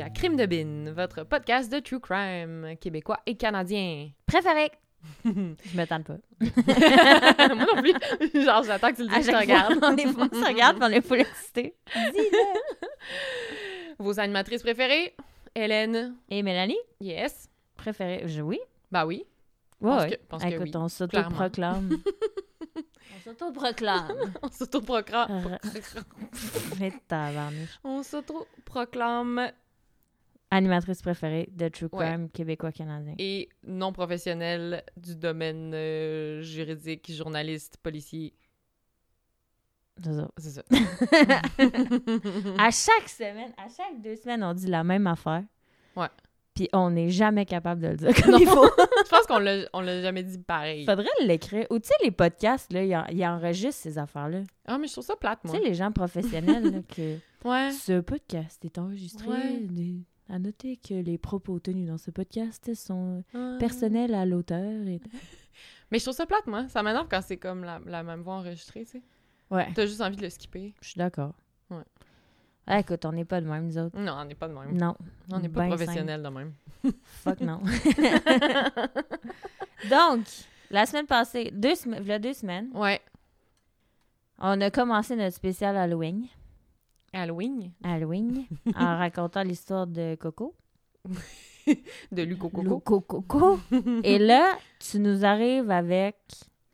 Allô! Bienvenue à Crime de Bin, votre podcast de true crime québécois et canadien. Préféré. je me tente pas. Moi non plus. Genre, j'attends que tu le dises, je te regarde. on, est, on se regarde, puis on est full excité. Dis-le. Vos animatrices préférées? Hélène. Et Mélanie? Yes. Préférée? Je, oui. Bah oui. Ouais, Pense ouais. que- pense que Écoute, oui, on s'autoproclame. on s'autoproclame. On s'autoproclame. On s'autoproclame Animatrice préférée de True Ouais. Crime québécois-canadien. et non professionnel du domaine euh, juridique, journaliste, policier. C'est ça. C'est ça. À chaque semaine, à chaque deux semaines, on dit la même affaire. Ouais. Puis on n'est jamais capable de le dire comme il faut. Je pense qu'on l'a, on l'a jamais dit pareil. Faudrait l'écrire. Ou tu sais, les podcasts, là, ils en- ils enregistrent ces affaires-là. Ah, mais je trouve ça plate, Tu moi. sais, les gens professionnels, là, que Ouais. ce podcast est enregistré. Ouais. des- À noter que les propos tenus dans ce podcast sont Ouais. personnels à l'auteur. Et... Mais je trouve ça plate, moi. Ça m'énerve quand c'est comme la, la même voix enregistrée, tu sais. Ouais, T'as juste envie de le skipper. je suis d'accord. Ouais. Ah, écoute, on n'est pas de même, nous autres. Non, on n'est pas de même. Non. On n'est pas Ben professionnels de même. Fuck non. Donc, la semaine passée, deux, sem- v'là deux semaines, Ouais. on a commencé notre spécial Halloween. Halloween Halloween, en racontant l'histoire de Coco. de Luco Coco. Coco. Et là, tu nous arrives avec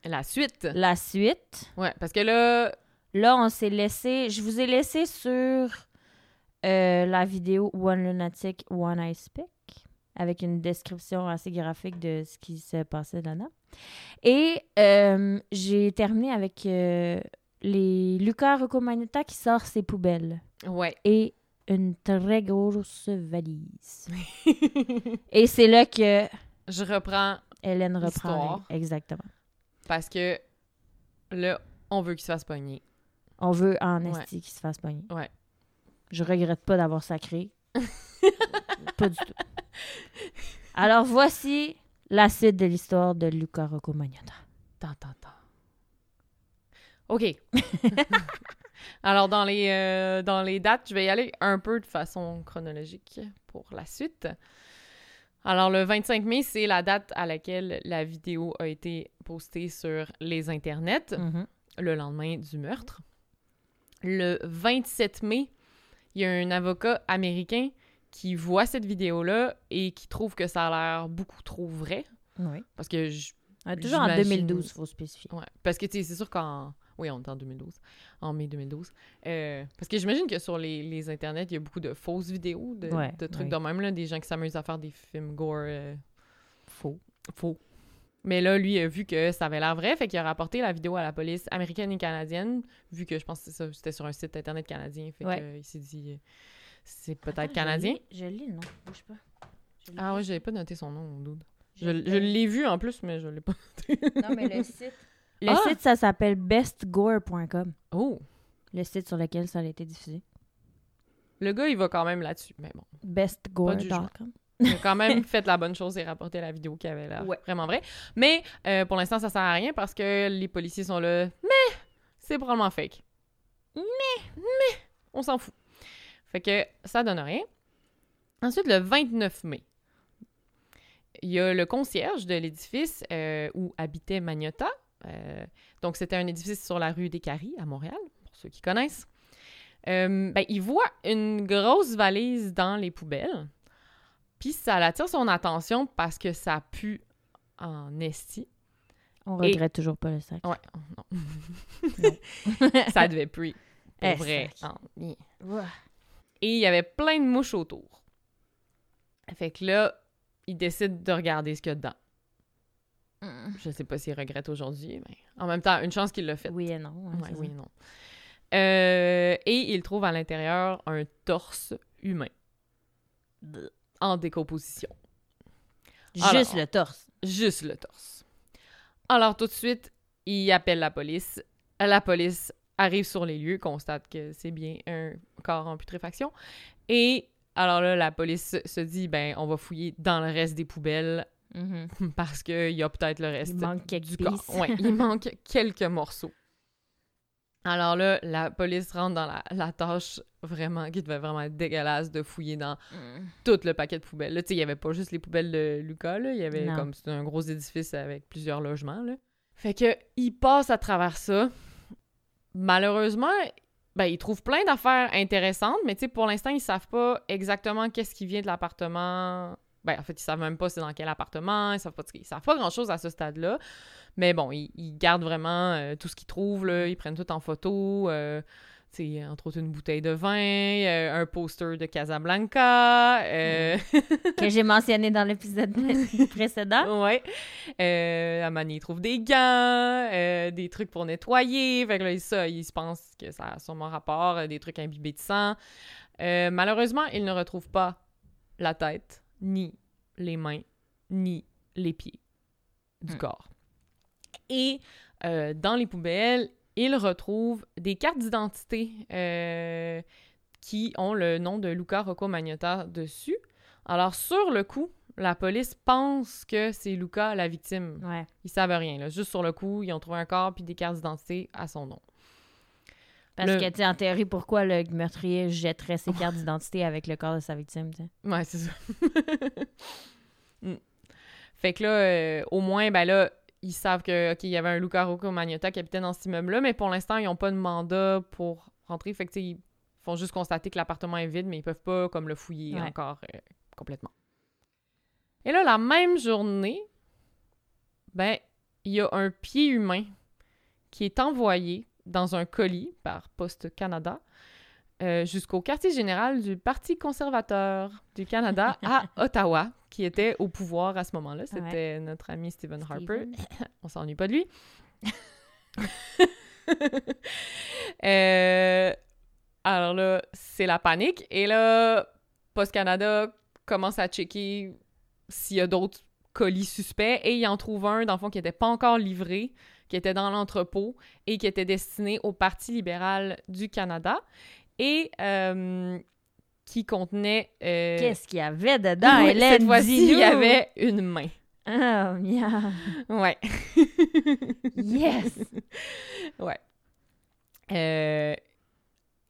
La suite. la suite. Ouais, parce que là, Là, on s'est laissé. Je vous ai laissé sur euh, la vidéo One Lunatic, One Ice Pick, avec une description assez graphique de ce qui se passait là-dedans. Et euh, j'ai terminé avec euh, les Lucas Rocco Magnotta qui sort ses poubelles ouais. et une très grosse valise. et c'est là que Je reprends Hélène reprend. Exactement. parce que là, on veut qu'il se fasse pogner. On veut en Ouais. esti qu'il se fasse pogner. Ouais. Je regrette pas d'avoir sacré. pas du tout. Alors voici la suite de l'histoire de Luca Rocco Magnotta. Tant, tant, tant. OK. Alors, dans les, euh, dans les dates, je vais y aller un peu de façon chronologique pour la suite. Alors, le 25 mai, c'est la date à laquelle la vidéo a été postée sur les internets, Mhm. le lendemain du meurtre. Le 27 mai, il y a un avocat américain qui voit cette vidéo-là et qui trouve que ça a l'air beaucoup trop vrai. Oui. Parce que je, Ah, toujours en J'imagine. 2012, il faut spécifier. Ouais, parce que tu sais, c'est sûr qu'en. Oui, on est en 2012, en mai 2012. Euh, parce que j'imagine que sur les, les internets, il y a beaucoup de fausses vidéos, de, Ouais, de trucs ouais. de même, là, des gens qui s'amusent à faire des films gore euh, Faux. faux. Mais là, lui a vu que ça avait l'air vrai, fait qu'il a rapporté la vidéo à la police américaine et canadienne, vu que je pense que ça, c'était sur un site internet canadien, fait Ouais. qu'il s'est dit euh, c'est peut-être Attends, canadien. Je lis, le nom. Bouge pas. Ah ouais, j'avais pas noté son nom, dude. Je- Je, je l'ai vu en plus, mais je l'ai pas. Non, mais le site. Le Ah! site, ça s'appelle bestgore.com. Oh! Le site sur lequel ça a été diffusé. Le gars, il va quand même là-dessus, mais bon. Bestgore.com. Il a quand même fait la bonne chose et rapporté la vidéo qui avait l'air Ouais. vraiment vraie. Mais euh, pour l'instant, ça sert à rien parce que les policiers sont là. Mais c'est probablement fake. Mais, mais, on s'en fout. Fait que ça donne rien. Ensuite, le 29 mai, il y a le concierge de l'édifice euh, où habitait Magnotta. Euh, donc, c'était un édifice sur la rue des Caries à Montréal, pour ceux qui connaissent. Euh, ben, il voit une grosse valise dans les poubelles. Puis ça attire son attention parce que ça pue en esti. On Et- regrette toujours pas le sac. Ouais, oh, non. ça devait puer. Pour Eh, vrai. Ah. Ouais. Et il y avait plein de mouches autour. Fait que là, il décide de regarder ce qu'il y a dedans. Mm. Je sais pas s'il regrette aujourd'hui, mais en même temps, une chance qu'il l'a fait. Oui et non. hein, Ouais, oui, ça. non. Euh, et il trouve à l'intérieur un torse humain en décomposition. Juste Alors. le torse. Juste le torse. Alors, tout de suite, il appelle la police. La police arrive sur les lieux, constate que c'est bien un corps en putréfaction. Et alors là, la police se dit, ben, on va fouiller dans le reste des poubelles Mhm. parce qu'il y a peut-être le reste Il manque quelques du corps. Ouais, il manque quelques morceaux. Alors là, la police rentre dans la, la tâche vraiment, qui devait vraiment être dégueulasse de fouiller dans tout le paquet de poubelles. Là, tu sais, il y avait pas juste les poubelles de Lucas, là. Il y avait Non. comme, c'était un gros édifice avec plusieurs logements, là. Fait que, il passe à travers ça. Malheureusement, ben, ils trouvent plein d'affaires intéressantes, mais tu sais, pour l'instant, ils savent pas exactement qu'est-ce qui vient de l'appartement. Ben, en fait, ils savent même pas c'est dans quel appartement, ils savent pas, ils savent pas grand-chose à ce stade-là. Mais bon, ils, ils gardent vraiment euh, tout ce qu'ils trouvent, là. Ils prennent tout en photo. euh, entre autres, une bouteille de vin, euh, un poster de Casablanca. que j'ai mentionné dans l'épisode précédent. Euh, Manny, ils trouvent des gants, des trucs pour nettoyer. Fait que là, ça, ils se pensent que ça a sûrement rapport, des trucs imbibés de sang. Malheureusement, ils ne retrouvent pas la tête, ni les mains, ni les pieds du Hmm. corps. Et euh, dans les poubelles, ils retrouvent des cartes d'identité euh, qui ont le nom de Luca Rocco Magnotta dessus. Alors, sur le coup, la police pense que c'est Luca la victime. Ouais. Ils savent rien. Là. Juste sur le coup, ils ont trouvé un corps puis des cartes d'identité à son nom. Parce Le- que, tu sais, en théorie, pourquoi le meurtrier jetterait ses cartes d'identité avec le corps de sa victime, tu sais? Ouais, c'est ça. Mm. Fait que là, euh, au moins, ben là, ils savent que, OK, il y avait un Luca Rocco Magnotta qui habitait dans cet immeuble-là, mais pour l'instant, ils n'ont pas de mandat pour rentrer. Fait que, tu ils font juste constater que l'appartement est vide, mais ils peuvent pas, comme, le fouiller Ouais. encore euh, complètement. Et là, la même journée, ben, il y a un pied humain qui est envoyé dans un colis par Poste Canada euh, jusqu'au quartier général du Parti conservateur du Canada à Ottawa, qui était au pouvoir à ce moment-là. C'était notre ami Stephen Harper. On s'ennuie pas de lui. Euh, alors là, c'est la panique. Et là, Post Canada commence à checker s'il y a d'autres colis suspects et il en trouve un, dans le fond, qui n'était pas encore livré, qui était dans l'entrepôt et qui était destiné au Parti libéral du Canada et euh, qui contenait... euh, Qu'est-ce qu'il y avait dedans, oui, Hélène? Cette fois-ci, il y avait une main. Oh, miam. Ouais. Yes! Ouais. Euh,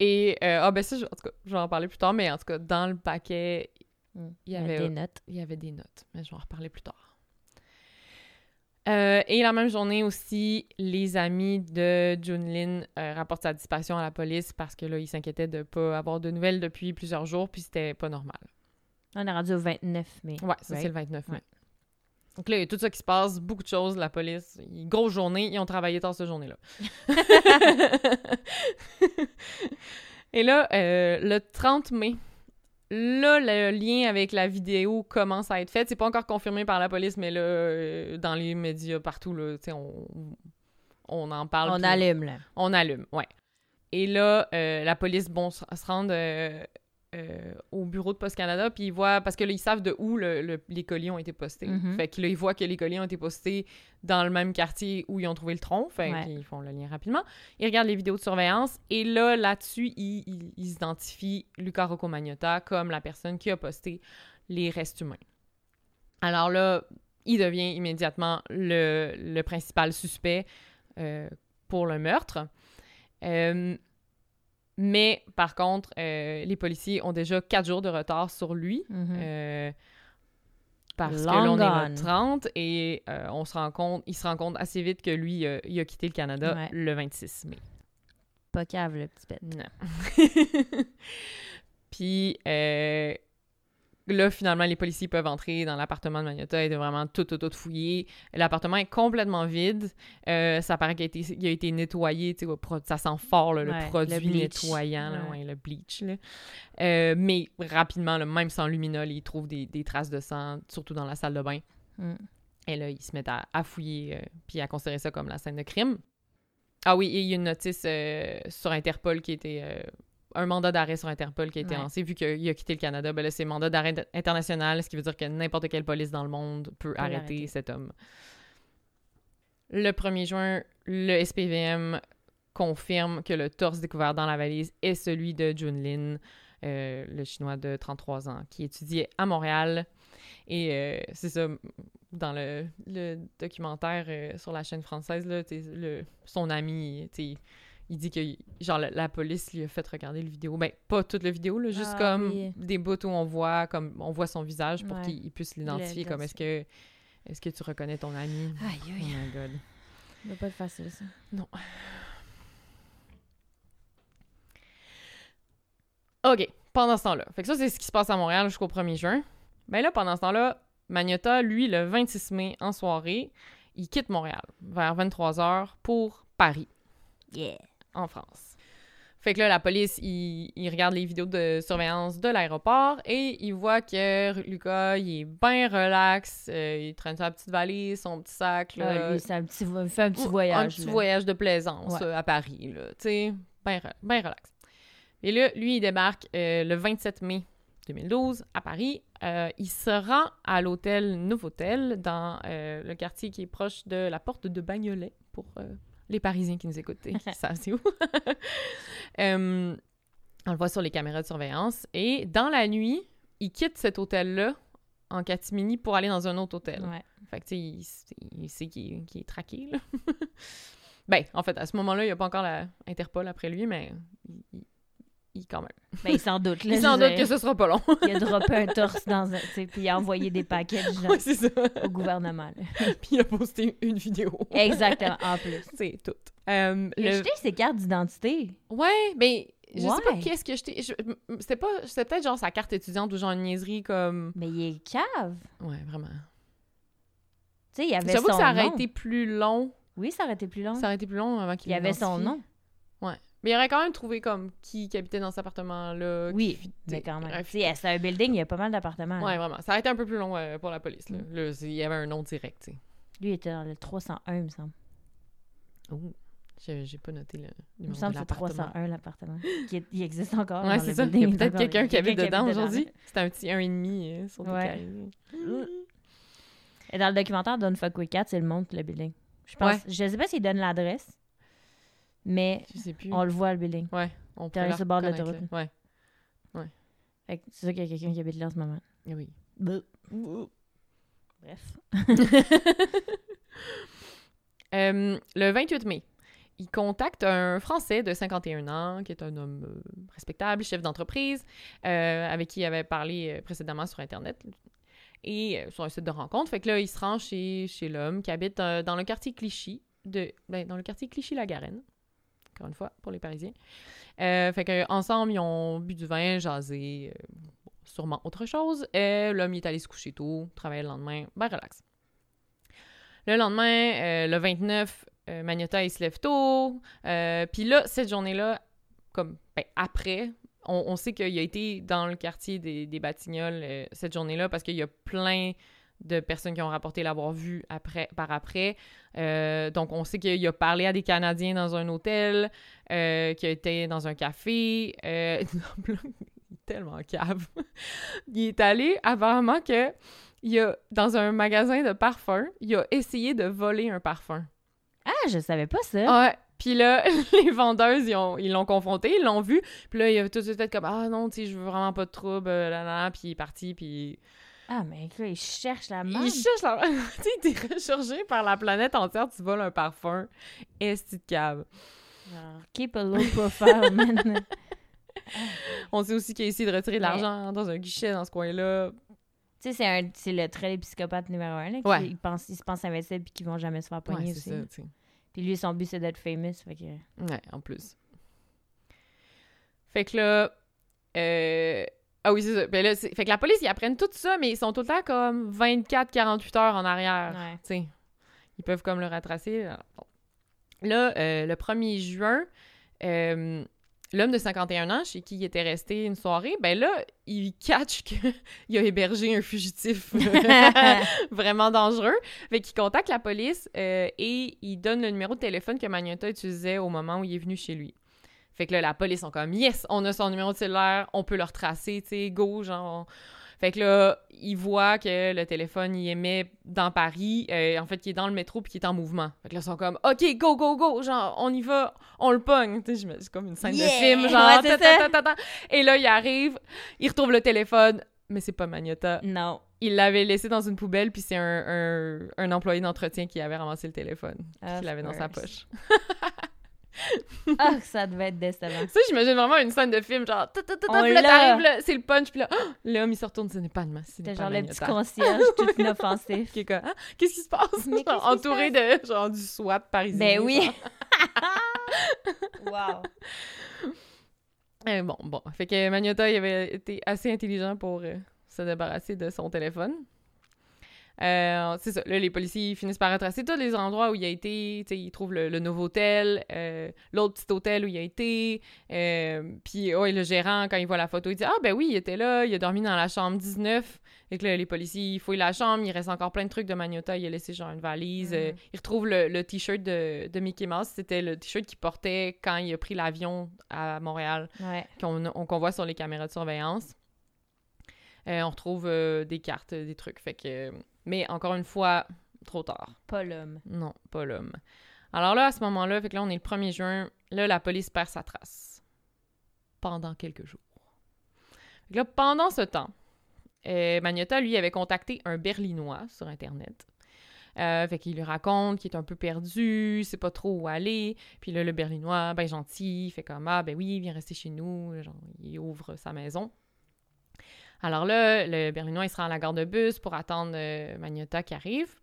et, euh, ah ben ça, je- en tout cas, je vais en parler plus tard, mais en tout cas, dans le paquet, il y avait, des notes. il y avait des notes, mais je vais en reparler plus tard. Et la même journée aussi, les amis de Junlin euh, rapportent sa disparition à la police parce que là, ils s'inquiétaient de pas avoir de nouvelles depuis plusieurs jours, puis c'était pas normal. On est rendu au 29 mai. Ouais, ça Right. c'est le 29 mai. Ouais. Donc là, il y a tout ça qui se passe, beaucoup de choses, la police, grosse journée, ils ont travaillé tard cette journée-là. Et là, euh, le 30 mai, là, le lien avec la vidéo commence à être fait. C'est pas encore confirmé par la police, mais là, euh, dans les médias partout, là, tu sais, on, on en parle. On allume, là. on allume, ouais. Et là, euh, la police, bon, se se rend euh, au bureau de Post Canada, puis ils voient, parce que là, ils savent de où le- le- les colis ont été postés. Mhm. Fait que là, ils voient que les colis ont été postés dans le même quartier où ils ont trouvé le tronc. Fait Ouais. qu'ils font le lien rapidement. Ils regardent les vidéos de surveillance, et là, là-dessus, ils, ils- ils identifient Luca Rocco Magnotta comme la personne qui a posté les restes humains. Alors là, il devient immédiatement le, le principal suspect euh, pour le meurtre. Euh, mais par contre, euh, les policiers ont déjà quatre jours de retard sur lui. Mhm. euh, parce que Long là, on est le 30 et euh, on se rend compte, il se rend compte assez vite que lui, il a quitté le Canada Ouais. le 26 mai. Pas cave, le petit pet. Non. Puis là, finalement, les policiers peuvent entrer dans l'appartement de Magnotta et de vraiment tout, tout, tout fouiller. L'appartement est complètement vide. Euh, ça paraît qu'il a été, il a été nettoyé. Ça sent fort, là, Ouais, le produit le nettoyant, là, Ouais. ouais, le bleach. là. Euh, mais rapidement, même sans luminol, ils trouvent des, des traces de sang, surtout dans la salle de bain. Mm. Et là, ils se mettent à, à fouiller, euh, puis à considérer ça comme la scène de crime. Ah oui, et il y a une notice euh, sur Interpol qui était... euh, un mandat d'arrêt sur Interpol qui a été Ouais. lancé. Vu qu'il a quitté le Canada, ben là, c'est mandat d'arrêt international, ce qui veut dire que n'importe quelle police dans le monde peut arrêter cet homme. Le 1er juin, le SPVM confirme que le torse découvert dans la valise est celui de Junlin, euh, le chinois de 33 ans, qui étudiait à Montréal. Et euh, c'est ça, dans le, le documentaire euh, sur la chaîne française, là, le, son ami, il dit que, genre, la, la police lui a fait regarder le vidéo. Ben, pas toute la vidéo, là, juste Ah, comme oui. des bouts où on voit, comme, on voit son visage pour Ouais. qu'il puisse l'identifier. Comme, est-ce que, est-ce que tu reconnais ton ami? Aïe, Oh aïe. my god. Ça doit pas être facile, ça. OK, pendant ce temps-là. Fait que ça, c'est ce qui se passe à Montréal jusqu'au 1er juin. Ben là, pendant ce temps-là, Magnota, lui, le 26 mai, en soirée, il quitte Montréal vers 23h pour Paris, Yeah. En France. Fait que là, la police, il, il regarde les vidéos de surveillance de l'aéroport et il voit que Lucas, il est bien relax. euh, il traîne sa petite valise, son petit sac. Là, Ah, lui, c'est un petit, vo- il fait un petit voyage. Un petit là. voyage de plaisance Ouais. euh, à Paris, là. Tu sais, bien ben relax. Et là, lui, il débarque euh, le 27 mai 2012 à Paris. Euh, il se rend à l'hôtel Novotel dans le quartier qui est proche de la porte de Bagnolet pour les Parisiens qui nous écoutent qui savent c'est où? Euh, on le voit sur les caméras de surveillance. Et dans la nuit, il quitte cet hôtel-là en catimini pour aller dans un autre hôtel. Ouais. Fait que, tu sais, il, sait qu'il est- traqué, là. ben, en fait, à ce moment-là, il n'y a pas encore la Interpol après lui, mais il, il- quand même. Ben, il s'en doute. Là, il s'en doute que ce sera pas long. Il a droppé un torse dans un. tu sais, Puis il a envoyé des genre, Ouais, au gouvernement. Puis il a posté une vidéo. Exactement, en plus. C'est tout. Euh, Il a jeté ses cartes d'identité. Ouais, mais je sais pas qu'est-ce que j'étais... je- C'était pas... C'était peut-être genre sa carte étudiante ou genre une niaiserie comme... Mais il est cave. Ouais, vraiment. Tu sais, il y avait J'avoue que ça aurait nom. été plus long. Oui, ça aurait été plus long. Ça aurait été plus long avant qu'il Il y avait son nom. Mais il aurait quand même trouvé comme qui, qui habitait dans cet appartement-là. Oui, qui- mais quand même. c'est un building, il y a pas mal d'appartements. Ouais, vraiment. Ça a été un peu plus long euh, pour la police. Là. Mm. C'est- il y avait un nom direct. Lui, il était dans le 301, il me semble. Ouh. J'ai pas noté le Il me semble que c'est l'appartement. 301, l'appartement. il existe encore. Ouais, dans c'est le ça. Il y a peut-être quelqu'un qui habite dedans aujourd'hui. C'est un petit 1,5 euh, sur Ouais. Et dans le documentaire Don't Fuck With Cats, il montre le building. Je pense. Ouais. Je sais pas s'il donne l'adresse, mais plus. on le voit, le building. Ouais, on peut le bord de l'autoroute. là. Ouais, Fait c'est sûr qu'il y a quelqu'un qui habite là en ce moment. eh oui. Bref. Euh, le 28 mai, il contacte un Français de 51 ans, qui est un homme euh, respectable, chef d'entreprise, euh, avec qui il avait parlé précédemment sur Internet et sur un site de rencontre. Fait que là, il se rend chez, chez l'homme qui habite euh, dans le quartier Clichy, de, ben, dans le quartier Clichy-la-Garenne, encore une fois, pour les Parisiens. Euh, fait que ensemble, ils ont bu du vin, jasé, euh, sûrement autre chose. Euh, l'homme, est allé se coucher tôt, travailler le lendemain, ben relax. Le lendemain, le 29, euh, Magnota, il se lève tôt. Puis là, cette journée-là, comme ben, après, on, sait qu'il a été dans le quartier des, des Batignolles cette journée-là parce qu'il y a plein de personnes qui ont rapporté l'avoir vu après, par après. Euh, donc, on sait qu'il a parlé à des Canadiens dans un hôtel, euh, qu'il été dans un café. Euh, il est tellement cave. il est allé, apparemment, que il a, dans un magasin de parfums, il a essayé de voler un parfum. Ah, je savais pas ça. Ouais. Puis là, les vendeuses, ils ont- ils l'ont confronté, ils l'ont vu. Puis là, il a tout de suite fait comme Ah non, tu sais, je veux vraiment pas de trouble, euh, là, là, là. Puis il est parti, puis. Ah, mais là, il cherche la marde. Il cherche la. tu sais, t'es recherché par la planète entière, tu voles un parfum. De cave. Genre, keep a low profile, man. On sait aussi qu'il a essayé de retirer de l'argent dans un guichet dans ce coin-là. Tu sais, c'est le trait des psychopathes numéro un, là. Ouais. ils, pensent, ils se pensent invincibles puis qu'ils vont jamais se faire Ouais, c'est aussi. ça. Puis lui, son but, c'est d'être famous. Fait que... Ouais, en plus. Fait que là. euh, Ah oui, c'est ça. Ben là, fait que la police, ils apprennent tout ça, mais ils sont tout le temps comme 24-48 heures en arrière. Ouais. Ils peuvent comme le retracer. Bon. Là, euh, le 1er juin, euh, l'homme de 51 ans, chez qui il était resté une soirée, ben là, il catch qu'il a hébergé un fugitif vraiment dangereux. Fait qu'il contacte la police euh, et il donne le numéro de téléphone que Magnota utilisait au moment où il est venu chez lui. Fait que là, la police sont comme « Yes, on a son numéro de cellulaire, on peut le retracer, tu sais, go, genre... » Fait que là, il voit que le téléphone, il émet dans Paris, euh, en fait, qu'il est dans le métro puis qu'il est en mouvement. Fait que là, ils sont comme « OK, go, go, go! » Genre, on y va, on le pogne. Tu sais, je me- c'est comme une scène Yeah! de film, genre... Ouais, ta, ta, ta. Et là, il arrive, il retrouve le téléphone, mais c'est pas Magnota Non. il l'avait laissé dans une poubelle, puis c'est un, un, un employé d'entretien qui avait ramassé le téléphone, Of qui l'avait dans sa poche. Ah, ça devait être décevant. Ça, j'imagine vraiment une scène de film, genre, ta, ta, ta, ta, On puis là, l'a. t'arrives, là, c'est le punch, puis là, oh, l'homme, il se retourne, ce n'est pas de masse, ce n'est C'était genre le petit concierge tout inoffensif. Qui est comme, Ah, qu'est-ce qui se passe? Mais Genre, entouré de, genre, du SWAT parisien. Ben oui. wow. Euh, bon, bon. Fait que Magnota, il avait été assez intelligent pour euh, se débarrasser de son téléphone. Euh, c'est ça. Là, les policiers finissent par retracer tous les endroits où il a été. Ils trouvent le, le nouveau hôtel, euh, l'autre petit hôtel où il a été. Euh, Puis, ouais, le gérant, quand il voit la photo, il dit Ah, ben oui, il était là, il a dormi dans la chambre 19. Et que là, les policiers, ils fouillent la chambre, il reste encore plein de trucs de Magnota. Il a laissé genre une valise. Euh, ils retrouvent le, le t-shirt de, de Mickey Mouse. C'était le t-shirt qu'il portait quand il a pris l'avion à Montréal Ouais. qu'on on- qu'on voit sur les caméras de surveillance. On retrouve des cartes, des trucs. Fait que, mais encore une fois, trop tard. Pas l'homme. Non, pas l'homme. Alors là, à ce moment-là, fait que là, on est le 1er juin. Là, la police perd sa trace. Pendant quelques jours. Fait que là, pendant ce temps, euh, Magnota, lui, avait contacté un Berlinois sur Internet. Euh, fait qu'il lui raconte qu'il est un peu perdu, sait pas trop où aller. Puis là, le Berlinois, ben gentil, il fait comme Ah, ben oui, viens rester chez nous. Genre, il ouvre sa maison. Alors là, le Berlinois, il se rend à la gare de bus pour attendre euh, Magnota qui arrive.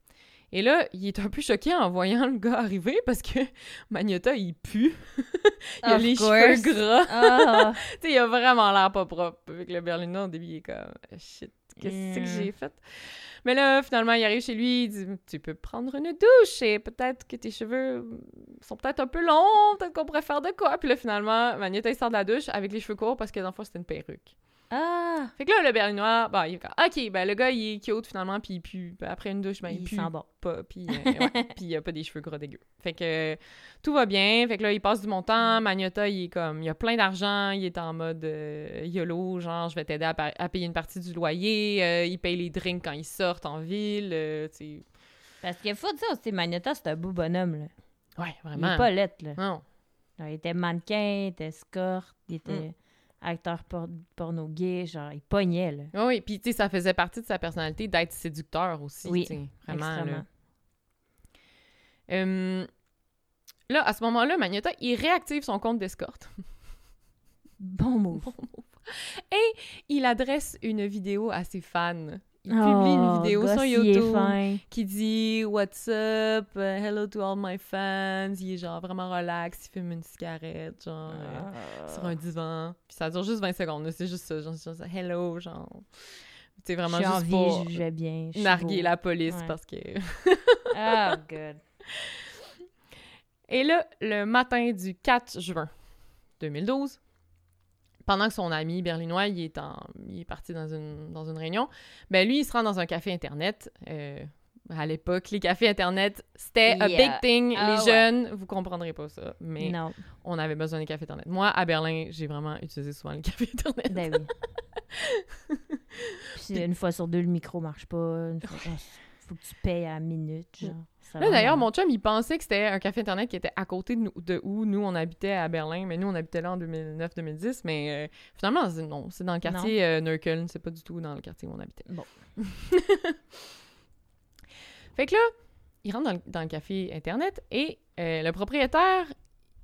Et là, il est un peu choqué en voyant le gars arriver parce que Magnota, il pue. il a Of les course. cheveux gras. Ah! tu sais, il a vraiment l'air pas propre. Avec le Berlinois, au début, il est comme shit, qu'est-ce que Mm. j'ai fait? Mais là, finalement, il arrive chez lui, il dit Tu peux prendre une douche et peut-être que tes cheveux sont peut-être un peu longs, peut-être qu'on pourrait faire de quoi? Puis là, finalement, Magneta, il sort de la douche avec les cheveux courts parce que dans le fond, c'était une perruque. Ah! Fait que là, le Berlinois, bah, il est comme Ok, ben le gars, il est cute finalement, puis il pue. Ben, après une douche, ben, il, il pue sent bon. pas, puis euh, ouais, puis il a pas des cheveux gras dégueux. Fait que euh, tout va bien, fait que là, il passe du montant, Magnota, il est comme, il a plein d'argent, il est en mode euh, YOLO, genre, je vais t'aider à, pa- à payer une partie du loyer, euh, il paye les drinks quand ils sortent en ville, euh, tu sais. Parce qu'il faut dire aussi, Magnota, c'est un beau bonhomme, là. Ouais, Il vraiment. est pas lettre, là. Non. Alors, il était mannequin, il était escorte, il était Mm. Acteur por- porno gay, genre, il pognait, là. Oui, oui, puis tu sais, ça faisait partie de sa personnalité d'être séducteur aussi, Oui, vraiment, là. Euh, là, à ce moment-là, Magnota, il réactive son compte d'escorte. Bon move. Bon move. Et il adresse une vidéo à ses fans. Il publie Oh, une vidéo gosse, sur YouTube qui dit What's up? Hello to all my fans. Il est genre vraiment relax, il fume une cigarette, genre euh, sur un divan. Puis ça dure juste 20 secondes, c'est juste ça. Genre, genre, hello, genre. C'est vraiment juste vie, pour je bien. je narguer beau. la police Ouais. parce que. Oh, good. Et là, le matin du 4 juin 2012, pendant que son ami berlinois il est, en, il est parti dans une, dans une réunion, ben lui, il se rend dans un café Internet. Euh, à l'époque, les cafés Internet, c'était a Yeah. big thing. Ah les ouais. jeunes, vous comprendrez pas ça, mais Non, on avait besoin des cafés Internet. Moi, à Berlin, j'ai vraiment utilisé souvent les cafés Internet. ben oui. Puis une fois sur deux, le micro marche pas. Une fois... faut que tu payes à la minute, genre. Là, d'ailleurs, mon chum, il pensait que c'était un café Internet qui était à côté de, nous- de où nous, on habitait à Berlin. Mais nous, on habitait là en 2009-2010. Mais euh, finalement, c'est- non, c'est dans le quartier euh, Neukölln. C'est pas du tout dans le quartier où on habitait. Bon. fait que là, il rentre dans le, dans le café Internet et euh, le propriétaire,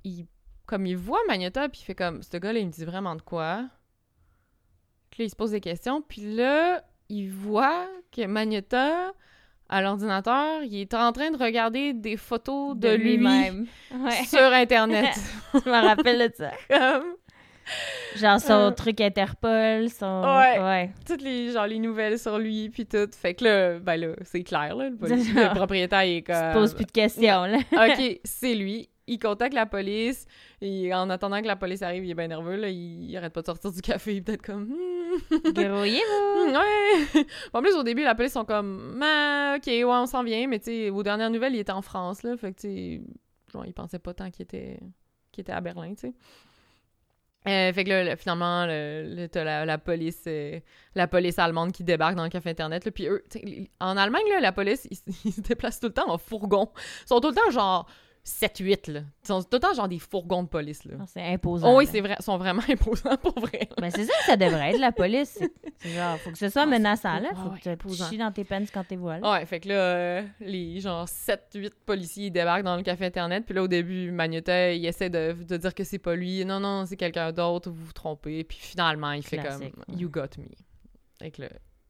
il, comme il voit Magnota, puis il fait comme, ce gars-là, il me dit vraiment de quoi? Puis là, il se pose des questions. Puis là, il voit que Magnota, à l'ordinateur, il est en train de regarder des photos de, lui lui-même. Ouais. sur Internet. je me rappelle de ça. Comme Genre son Euh. truc Interpol, son... Ouais. ouais. toutes les, genre, les nouvelles sur lui, puis tout. Fait que là, ben là, c'est clair, là. Le, propriétaire, il est Tu comme... poses plus de questions, là. OK, c'est lui. Il contacte la police. Et en attendant que la police arrive, il est bien nerveux. Là. Il, il arrête pas de sortir du café. Il est peut-être comme... Grouillez-vous. hmm, ouais. en plus, au début, la police sont comme... Mais, OK, ouais, on s'en vient. Mais tu sais, aux dernières nouvelles, il était en France. Là. Fait que tu. Genre, il pensait pas tant qu'il était, qu'il était à Berlin, tu sais. Euh, fait que là, là, finalement, t'as la, la police euh, la police allemande qui débarque dans le café Internet. Là, puis eux, en Allemagne, là, la police, ils, ils se déplacent tout le temps en fourgon. Ils sont tout le temps, genre, 7-8, là. Ils sont tout le temps genre des fourgons de police, là. C'est imposant. Oh oui, c'est vrai, ils sont vraiment imposants pour vrai. là. Ben, c'est ça que ça devrait être, la police. C'est- genre, faut que ce soit Ah, menaçant, là. Faut ah ouais, que tu- tu imposant. chies dans tes pants quand t'es voiles. Ouais, fait que là, euh, les genre 7-8 policiers ils débarquent dans le café Internet, puis là, au début, Magnota, il essaie de, de dire que c'est pas lui. Non, non, c'est quelqu'un d'autre, vous vous trompez. Puis finalement, il fait comme ouais. You got me. Fait que là,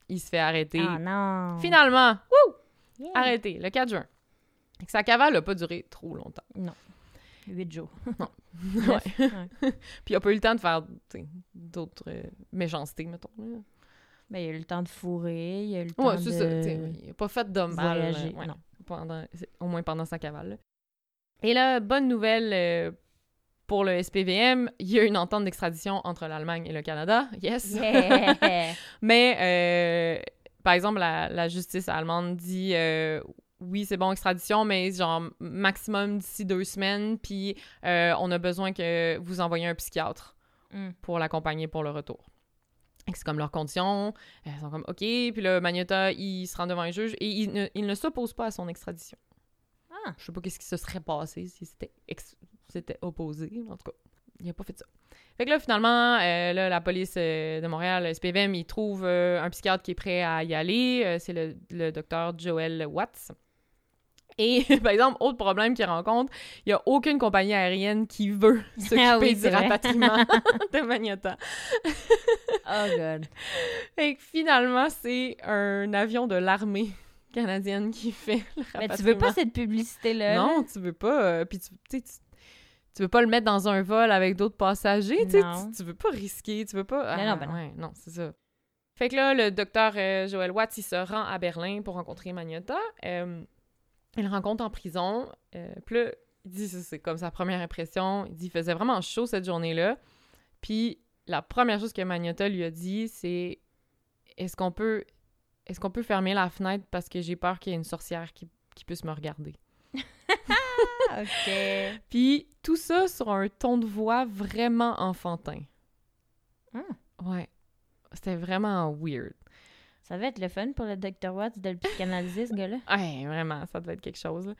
il se fait arrêter. Ah non. Finalement, wouh, Yeah. arrêté, le 4 juin. Sa cavale a pas duré trop longtemps. Huit jours. Neuf. Ouais. Puis il a pas eu le temps de faire d'autres euh, méchancetés, mettons. là. Ben, il y a eu le temps de fourrer, il y a eu le temps Ouais, de... c'est ça. Il a pas fait d'homme mal, euh, ouais, Non. pendant, au moins pendant sa cavale. là. Et là, bonne nouvelle euh, pour le SPVM, il y a une entente d'extradition entre l'Allemagne et le Canada. Yes! Yeah. Mais, euh, par exemple, la, la justice allemande dit oui, c'est bon, extradition, mais genre maximum d'ici deux semaines, puis euh, on a besoin que vous envoyiez un psychiatre Mm. pour l'accompagner pour le retour. C'est comme leurs conditions. Elles sont comme OK. Puis là, Magnota, il se rend devant un juge et il ne, il ne s'oppose pas à son extradition. Ah. Je sais pas qu'est-ce qui se serait passé si c'était c'était opposé. En tout cas, il a pas fait ça. Fait que là, finalement, euh, là, la police euh, de Montréal, le SPVM, il trouve euh, un psychiatre qui est prêt à y aller. C'est le, le docteur Joel Watts. Et, par exemple, autre problème qu'il rencontre, il n'y a aucune compagnie aérienne qui veut s'occuper Ah oui, du rapatriement de Magnota. Oh god. Fait que finalement, c'est un avion de l'armée canadienne qui fait le Mais tu veux pas rapatriement. cette publicité-là? là? Non, tu veux pas. euh, Puis tu, tu veux pas le mettre dans un vol avec d'autres passagers. Tu, tu, veux pas risquer. Tu veux pas. Ah, non, ben non. ouais, non, c'est ça. Fait que là, le docteur euh, Joël Watts, il se rend à Berlin pour rencontrer Magnota. Euh, il le rencontre en prison. Euh, puis là, il dit, c'est comme sa première impression. Il dit, il faisait vraiment chaud cette journée-là. Puis la première chose que Magnota lui a dit, c'est est-ce qu'on peut, est-ce qu'on peut fermer la fenêtre parce que j'ai peur qu'il y ait une sorcière qui, qui puisse me regarder? OK. Puis tout ça sur un ton de voix vraiment enfantin. Ah. Ouais. C'était vraiment weird. Ça va être le fun pour le Dr. Watts de le psychanalyser, ce gars-là. Ouais, vraiment, ça devait être quelque chose. là.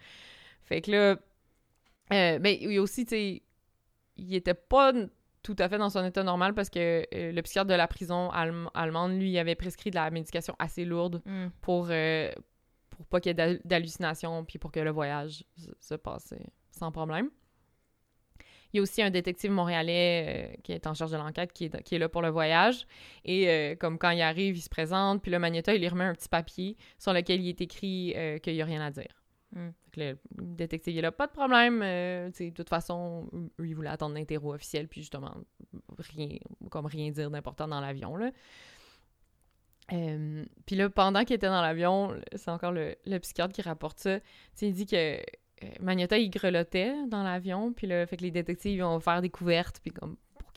Fait que là, euh, ben, il y a aussi, tu sais, il était pas tout à fait dans son état normal parce que euh, le psychiatre de la prison allem- allemande, lui, il avait prescrit de la médication assez lourde Mm. pour, euh, pour pas qu'il y ait d'hal- d'hallucinations puis pour que le voyage se, se passe sans problème. Il y a aussi un détective montréalais euh, qui est en charge de l'enquête qui est, qui est là pour le voyage. Et euh, comme quand il arrive, il se présente, puis le Magneta, il lui remet un petit papier sur lequel il est écrit euh, qu'il n'y a rien à dire. Mm. Que le détective, il a pas de problème. de toute façon, eux, ils voulaient attendre l'interro officiel, puis justement, rien, comme rien dire d'important dans l'avion, là. Euh, puis là, pendant qu'il était dans l'avion, c'est encore le, le psychiatre qui rapporte ça. Il dit que euh, Magnota, il grelottait dans l'avion, puis là, fait que les détectives, ils vont faire des couvertes, puis comme pour,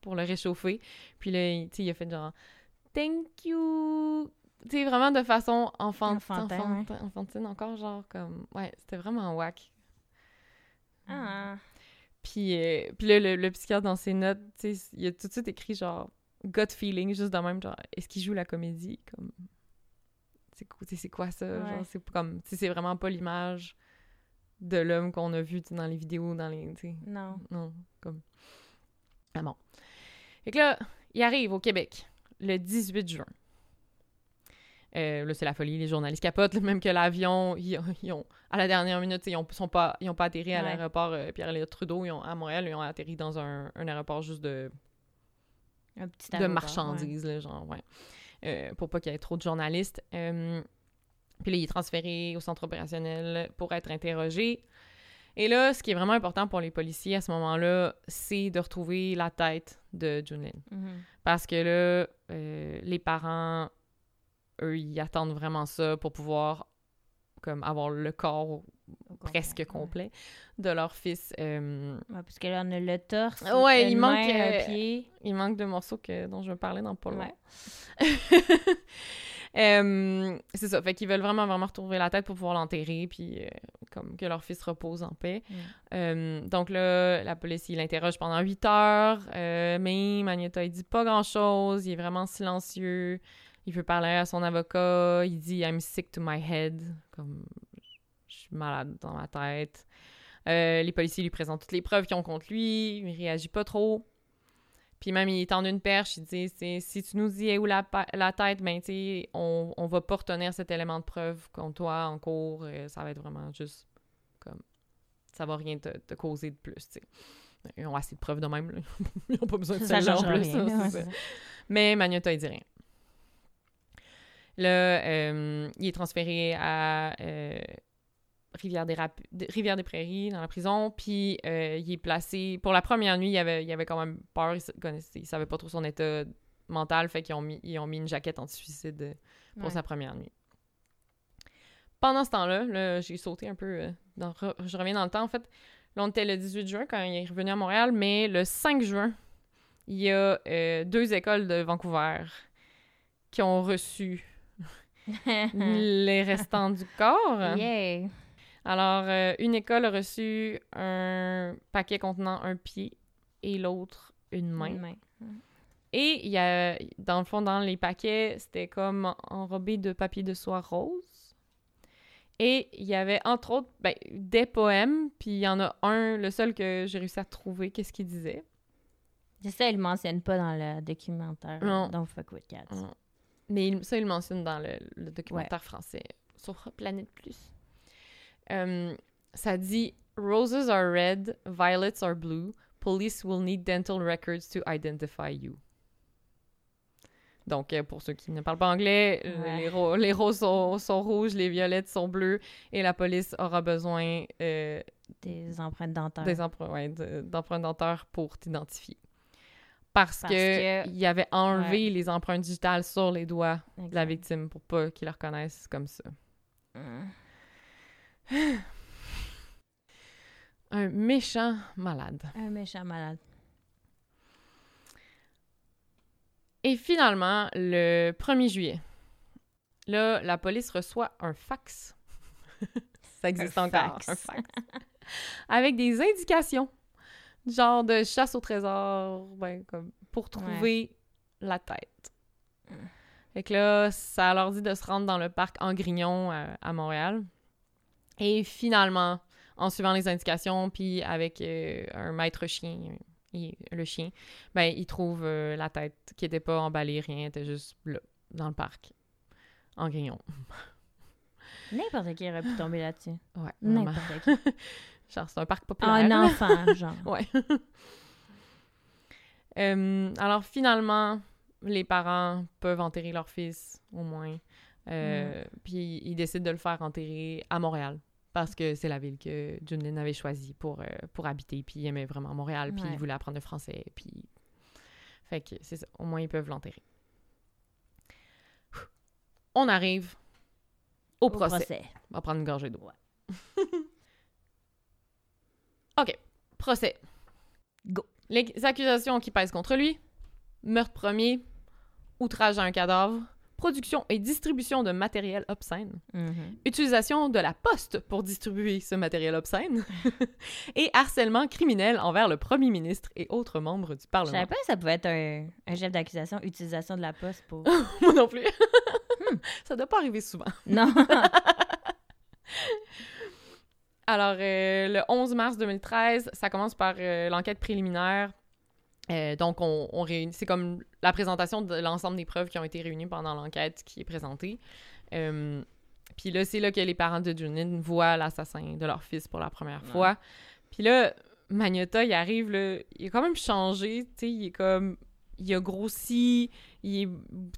pour le réchauffer. Puis là, il- il a fait genre « Thank you! » Tu sais, vraiment de façon enfant- Enfantin, enfant- enfantine, encore genre comme... Ouais, c'était vraiment whack. Ah. Puis, euh, puis là, le, le psychiatre, dans ses notes, tu sais, il a tout de suite écrit genre gut feeling, juste de même, genre, est-ce qu'il joue la comédie? Comme, c'est quoi, ça? Ouais. Genre, c'est comme, tu sais, c'est vraiment pas l'image de l'homme qu'on a vu dans les vidéos, dans les, Non. non, comme... Ah bon. Fait que là, il arrive au Québec le 18 juin. Euh, là, c'est la folie, les journalistes capotent, là, même que l'avion, ils, ont- ils ont, à la dernière minute, ils ont, sont pas, ils ont pas atterri à l'aéroport euh, Pierre-Éliott Trudeau, ils ont, à Montréal, ils ont atterri dans un, un aéroport juste de, Un petit de marchandises, là, genre, ouais. Euh, pour pas qu'il y ait trop de journalistes. Puis là, il est transféré au centre opérationnel pour être interrogé. Et là, ce qui est vraiment important pour les policiers à ce moment-là, c'est de retrouver la tête de Junlin. Mhm. Parce que là, euh, les parents, eux, ils attendent vraiment ça pour pouvoir comme avoir le corps complet, presque ouais. complet de leur fils. Euh, Ouais, parce que là, on a le torse, Ouais, il main, manque, euh, un pied. il manque de morceaux que, dont je vais parler dans pas. Ouais. Euh, c'est ça. Fait qu'ils veulent vraiment, vraiment retrouver la tête pour pouvoir l'enterrer, puis euh, comme que leur fils repose en paix. Mm. Euh, donc là, la police, il l'interroge pendant 8 heures, mais Magneta, il dit pas grand-chose, il est vraiment silencieux. Il veut parler à son avocat, il dit « I'm sick to my head », comme « je suis malade dans ma tête ». Les policiers lui présentent toutes les preuves qu'ils ont contre lui. Il réagit pas trop. Puis même, il tend une perche. Il dit si tu nous dis où la, la tête, ben, tu on, on va pas retenir cet élément de preuve contre toi en cours. Euh, ça va être vraiment juste comme. Ça va rien te, te causer de plus, tu sais. Ils ont assez de preuves de même, là. Ils ont pas besoin de Ça en plus. rien. là, ouais, ça. ça. Mais Magnota, il dit rien. Là, euh, il est transféré à euh, Rivière, des Rap- de- Rivière des Prairies, dans la prison. Puis euh, il est placé. Pour la première nuit, il avait, il avait quand même peur. Il, savait pas trop son état mental. Fait qu'ils ont mis, ils ont mis une jaquette anti-suicide euh, pour Ouais. sa première nuit. Pendant ce temps-là, là, j'ai sauté un peu. euh, dans- je reviens dans le temps, en fait. Là, on était le 18 juin quand il est revenu à Montréal, mais le 5 juin, il y a euh, deux écoles de Vancouver qui ont reçu les restants du corps. Yeah. Alors, euh, une école a reçu un paquet contenant un pied et l'autre une main. Une main. Et il y a, dans le fond, dans les paquets, c'était comme enrobé de papier de soie rose. Et il y avait, entre autres, ben, des poèmes, puis il y en a un, le seul que j'ai réussi à trouver, qu'est-ce qu'il disait? C'est ça, il ne mentionne pas dans le documentaire. Non. Don't fuck with cats. Mm. Mais il- ça, il le mentionne dans le, le documentaire français sur Planète Plus. Euh, ça dit Roses are red, violets are blue. Police will need dental records to identify you. Donc, euh, pour ceux qui ne parlent pas anglais, euh, Ouais. les, ro- les roses sont, sont rouges, les violettes sont bleues, et la police aura besoin euh, Des empreintes dentaires. des ouais, d'empreintes dentaires pour t'identifier. Parce, Parce que, avait enlevé Ouais. les empreintes digitales sur les doigts de la victime pour pas qu'ils la reconnaissent comme ça. Mm. Un méchant malade. Un méchant malade. Et finalement, le 1er juillet, là, la police reçoit un fax. ça existe Un encore, fax. un fax. Avec des indications, genre de chasse au trésor, ben, comme pour trouver la tête. Fait que là, ça leur dit de se rendre dans le parc Angrignon à, à Montréal. Et finalement, en suivant les indications, puis avec euh, un maître chien, il- le chien, ben, il trouve euh, la tête qui était pas emballée, rien, était juste là, dans le parc. Angrignon. N'importe qui aurait pu tomber là-dessus. Ouais. N'importe qui. Genre, c'est un parc populaire. Un enfant, genre. Ouais. Euh, alors finalement, les parents peuvent enterrer leur fils, au moins. Euh, Puis ils décident de le faire enterrer à Montréal. Parce que c'est la ville que Junlin avait choisie pour, euh, pour habiter. Puis il aimait vraiment Montréal. Puis Ouais. il voulait apprendre le français. Puis. Fait que c'est ça. Au moins, ils peuvent l'enterrer. On arrive au, Au procès. procès. On va prendre une gorgée d'eau. OK. Procès. Go. Les accusations qui pèsent contre lui. Meurtre premier. Outrage à un cadavre. Production et distribution de matériel obscène. Mhm. Utilisation de la poste pour distribuer ce matériel obscène. et harcèlement criminel envers le premier ministre et autres membres du Je Parlement. savais pas que ça pouvait être un, un chef d'accusation, utilisation de la poste pour... Moi non plus. Ça doit pas arriver souvent. non. Alors, euh, le 11 mars 2013, ça commence par euh, l'enquête préliminaire. Euh, donc, on, on réunit, c'est comme la présentation de l'ensemble des preuves qui ont été réunies pendant l'enquête qui est présentée. Euh, Puis là, c'est là que les parents de Junin voient l'assassin de leur fils pour la première Ouais. fois. Puis là, Magnota, il arrive, là, il a quand même changé, tu sais, il est comme... Il a grossi, il est,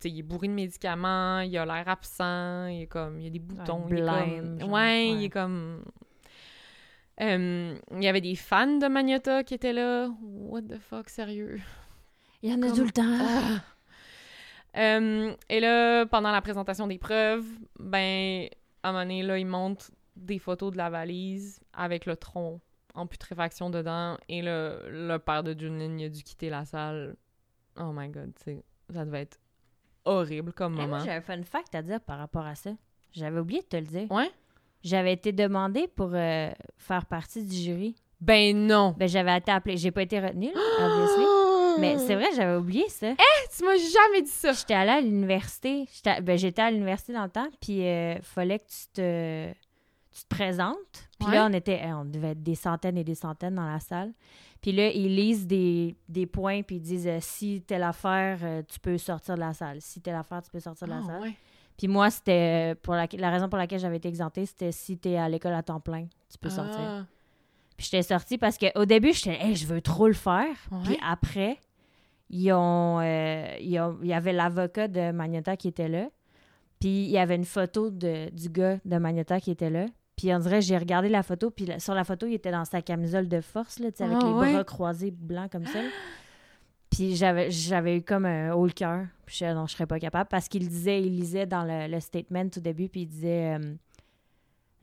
il est bourré de médicaments, il a l'air absent, il est comme... Il y a des boutons, il est comme... ouais, il est comme... Euh, il y avait des fans de Magnota qui étaient là. What the fuck, sérieux? Il y en a Comme- tout le temps. Ah. Euh, et là, pendant la présentation des preuves, ben, à un moment donné, là, il montre des photos de la valise avec le tronc en putréfaction dedans. Et là, le père de Junlin, il a dû quitter la salle. Oh my god, tu sais, ça devait être horrible comme Eh, moment. j'ai un fun fact à dire par rapport à ça. J'avais oublié de te le dire. Ouais? J'avais été demandée pour euh, faire partie du jury. Ben non! Ben, j'avais été appelée. J'ai pas été retenue, là, obviously. Mais c'est vrai, j'avais oublié ça. Tu m'as jamais dit ça! J'étais allée à l'université. J'étais ben, j'étais à l'université dans le temps, puis euh, fallait que tu te tu te présentes. Puis Ouais. là, on était, eh, on devait être des centaines et des centaines dans la salle. Puis là, ils lisent des, des points, puis ils disent euh, si telle affaire, euh, tu peux sortir de la salle. Si telle affaire, tu peux sortir de la Ah, salle. ouais. Puis moi, c'était pour la, la raison pour laquelle j'avais été exemptée, c'était si t'es à l'école à temps plein, tu peux sortir. Ah. Puis j'étais sortie parce qu'au début, j'étais, hey, je veux trop le faire. Ouais. Puis après, ils ont, euh, ils ont- il y avait l'avocat de Magneta qui était là. Puis il y avait une photo de, du gars de Magneta qui était là. Puis on dirait, j'ai regardé la photo, puis sur la photo, il était dans sa camisole de force, là, avec Ah, les ouais. bras croisés blancs comme ça. Puis j'avais, j'avais eu comme un haut le cœur. Puis je disais, non, je serais pas capable. Parce qu'il disait, il lisait dans le, le statement au début, puis il disait, euh,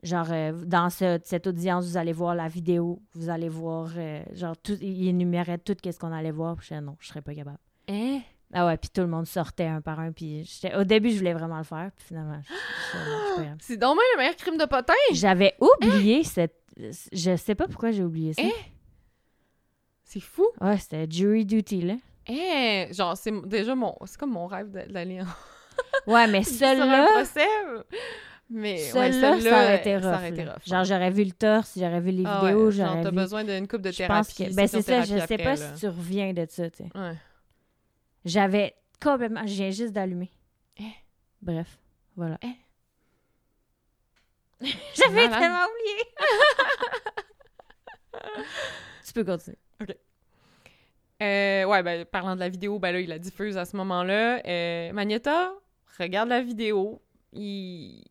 genre, euh, dans ce- cette audience, vous allez voir la vidéo, vous allez voir, euh, genre, tout, il énumérait tout ce qu'on allait voir. Puis je disais, non, je serais pas capable. Hein? Ah ouais, puis tout le monde sortait un par un. Puis au début, je voulais vraiment le faire. Puis finalement, je, je- je. C'est donc le meilleur crime de potin! J'avais oublié cette. Je sais pas pourquoi j'ai oublié ça. Hein? C'est fou! Ouais, c'était jury duty, là. Hein? Genre, c'est déjà mon... C'est comme mon rêve d'aller en... Ouais, mais celle-là. Mais ouais, celle-là, ça aurait été rough. ça aurait été là. rough, Genre, j'aurais vu le torse, j'aurais vu les Ah vidéos, ouais, genre, j'aurais t'as vu. besoin d'une coupe de Je thérapie. pense que. Ben, c'est ça, je sais thérapie pas après, si tu reviens de ça, tu sais. là. Ouais. J'avais complètement. Je viens juste d'allumer. Eh. Bref, voilà. Eh. J'avais tellement oublié. tu peux continuer. Euh, ouais, ben, parlant de la vidéo, ben là, il la diffuse à ce moment-là. Euh, Magneta regarde la vidéo. Il,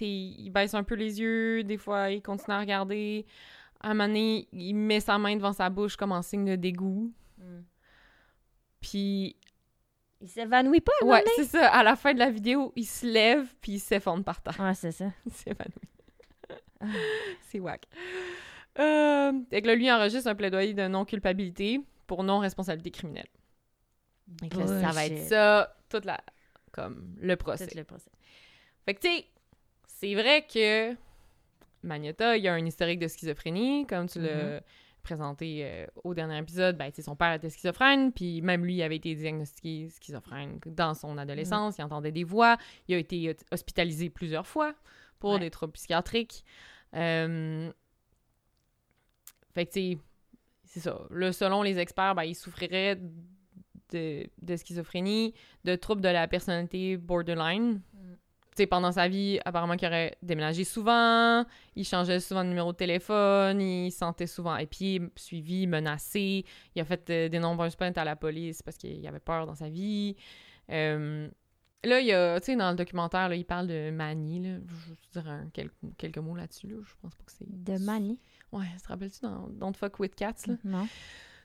il baisse un peu les yeux. Des fois, il continue à regarder. À un moment donné, il met sa main devant sa bouche comme en signe de dégoût. Puis, Il s'évanouit pas, à ouais, c'est ça. À la fin de la vidéo, il se lève puis il s'effondre par terre. Ouais, c'est ça. Il s'évanouit. Ah. c'est whack. Euh, fait que là, lui enregistre un plaidoyer de non-culpabilité pour non-responsabilité criminelle. Fait que là, ça va être ça, toute la... comme le procès. Tout le procès. Fait que, tu sais, c'est vrai que Magneta, il a un historique de schizophrénie, comme tu l'as présenté euh, au dernier épisode. Ben, son père était schizophrène, puis même lui avait été diagnostiqué schizophrène dans son adolescence. Il entendait des voix. Il a été hospitalisé plusieurs fois pour Ouais. des troubles psychiatriques. Euh, Fait que, tu sais, c'est ça. Là, selon les experts, ben, il souffrirait de, de schizophrénie, de troubles de la personnalité borderline. Tu sais, pendant sa vie, apparemment qu'il aurait déménagé souvent, il changeait souvent de numéro de téléphone, il se sentait souvent épié, suivi, menacé. Il a fait euh, des nombreuses plaintes à la police parce qu'il avait peur dans sa vie. Euh, là, il y a, tu sais, dans le documentaire, là, il parle de manie, là. Je dire un- quelques, quelques mots là-dessus, là. Je pense pas que c'est... De Mani? Ouais, te rappelles-tu dans Don't Fuck With Cats, là? Non.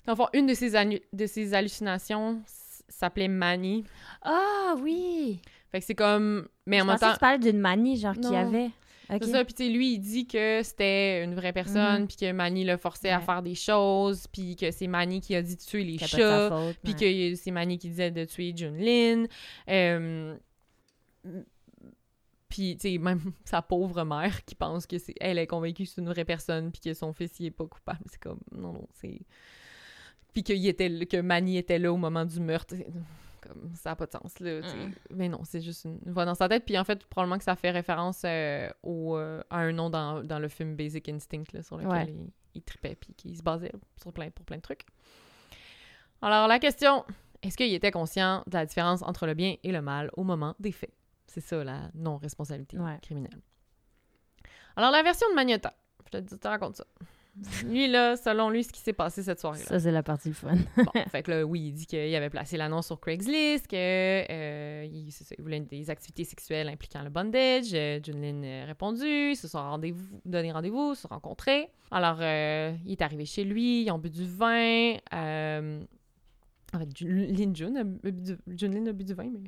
Dans le fond, une de ses, de ses hallucinations s'appelait Manie. Ah oui! Fait que c'est comme... Mais en même temps... tu parlais d'une manie, genre, qu'il y avait. Ok. C'est ça, puis tu sais, lui, il dit que c'était une vraie personne, Mhm. puis que Manny le forçait à faire des choses, puis que c'est Manny qui a dit de tuer les chats, puis ouais. que c'est Manny qui disait de tuer Junlin. Euh... Puis, tu sais, même sa pauvre mère qui pense que c'est elle est convaincue que c'est une vraie personne, puis que son fils, il est pas coupable. C'est comme, non, non, c'est... Puis qu'il était, que Manny était là au moment du meurtre. Comme, ça n'a pas de sens, là. Mm. Mais non, c'est juste une voix dans sa tête. Puis en fait, probablement que ça fait référence euh, au, euh, à un nom dans, dans le film Basic Instinct, là, sur lequel Ouais. il, il tripait, puis qu'il se basait sur plein, pour plein de trucs. Alors, la question, est-ce qu'il était conscient de la différence entre le bien et le mal au moment des faits? C'est ça, la non-responsabilité Ouais. criminelle. Alors, la version de Magneta, je te, te raconte ça. Lui, là, selon lui, ce qui s'est passé cette soirée-là. Ça, c'est la partie fun. Bon, fait que là, oui, il dit qu'il avait placé l'annonce sur Craigslist, que euh, il, voulait des activités sexuelles impliquant le bondage. Euh, Junlin a répondu, ils se sont rendez-vous, donné rendez-vous, se sont rencontrés. Alors, euh, il est arrivé chez lui, ils ont bu du vin. Euh, en fait, Junlin Jun a bu du vin, mais...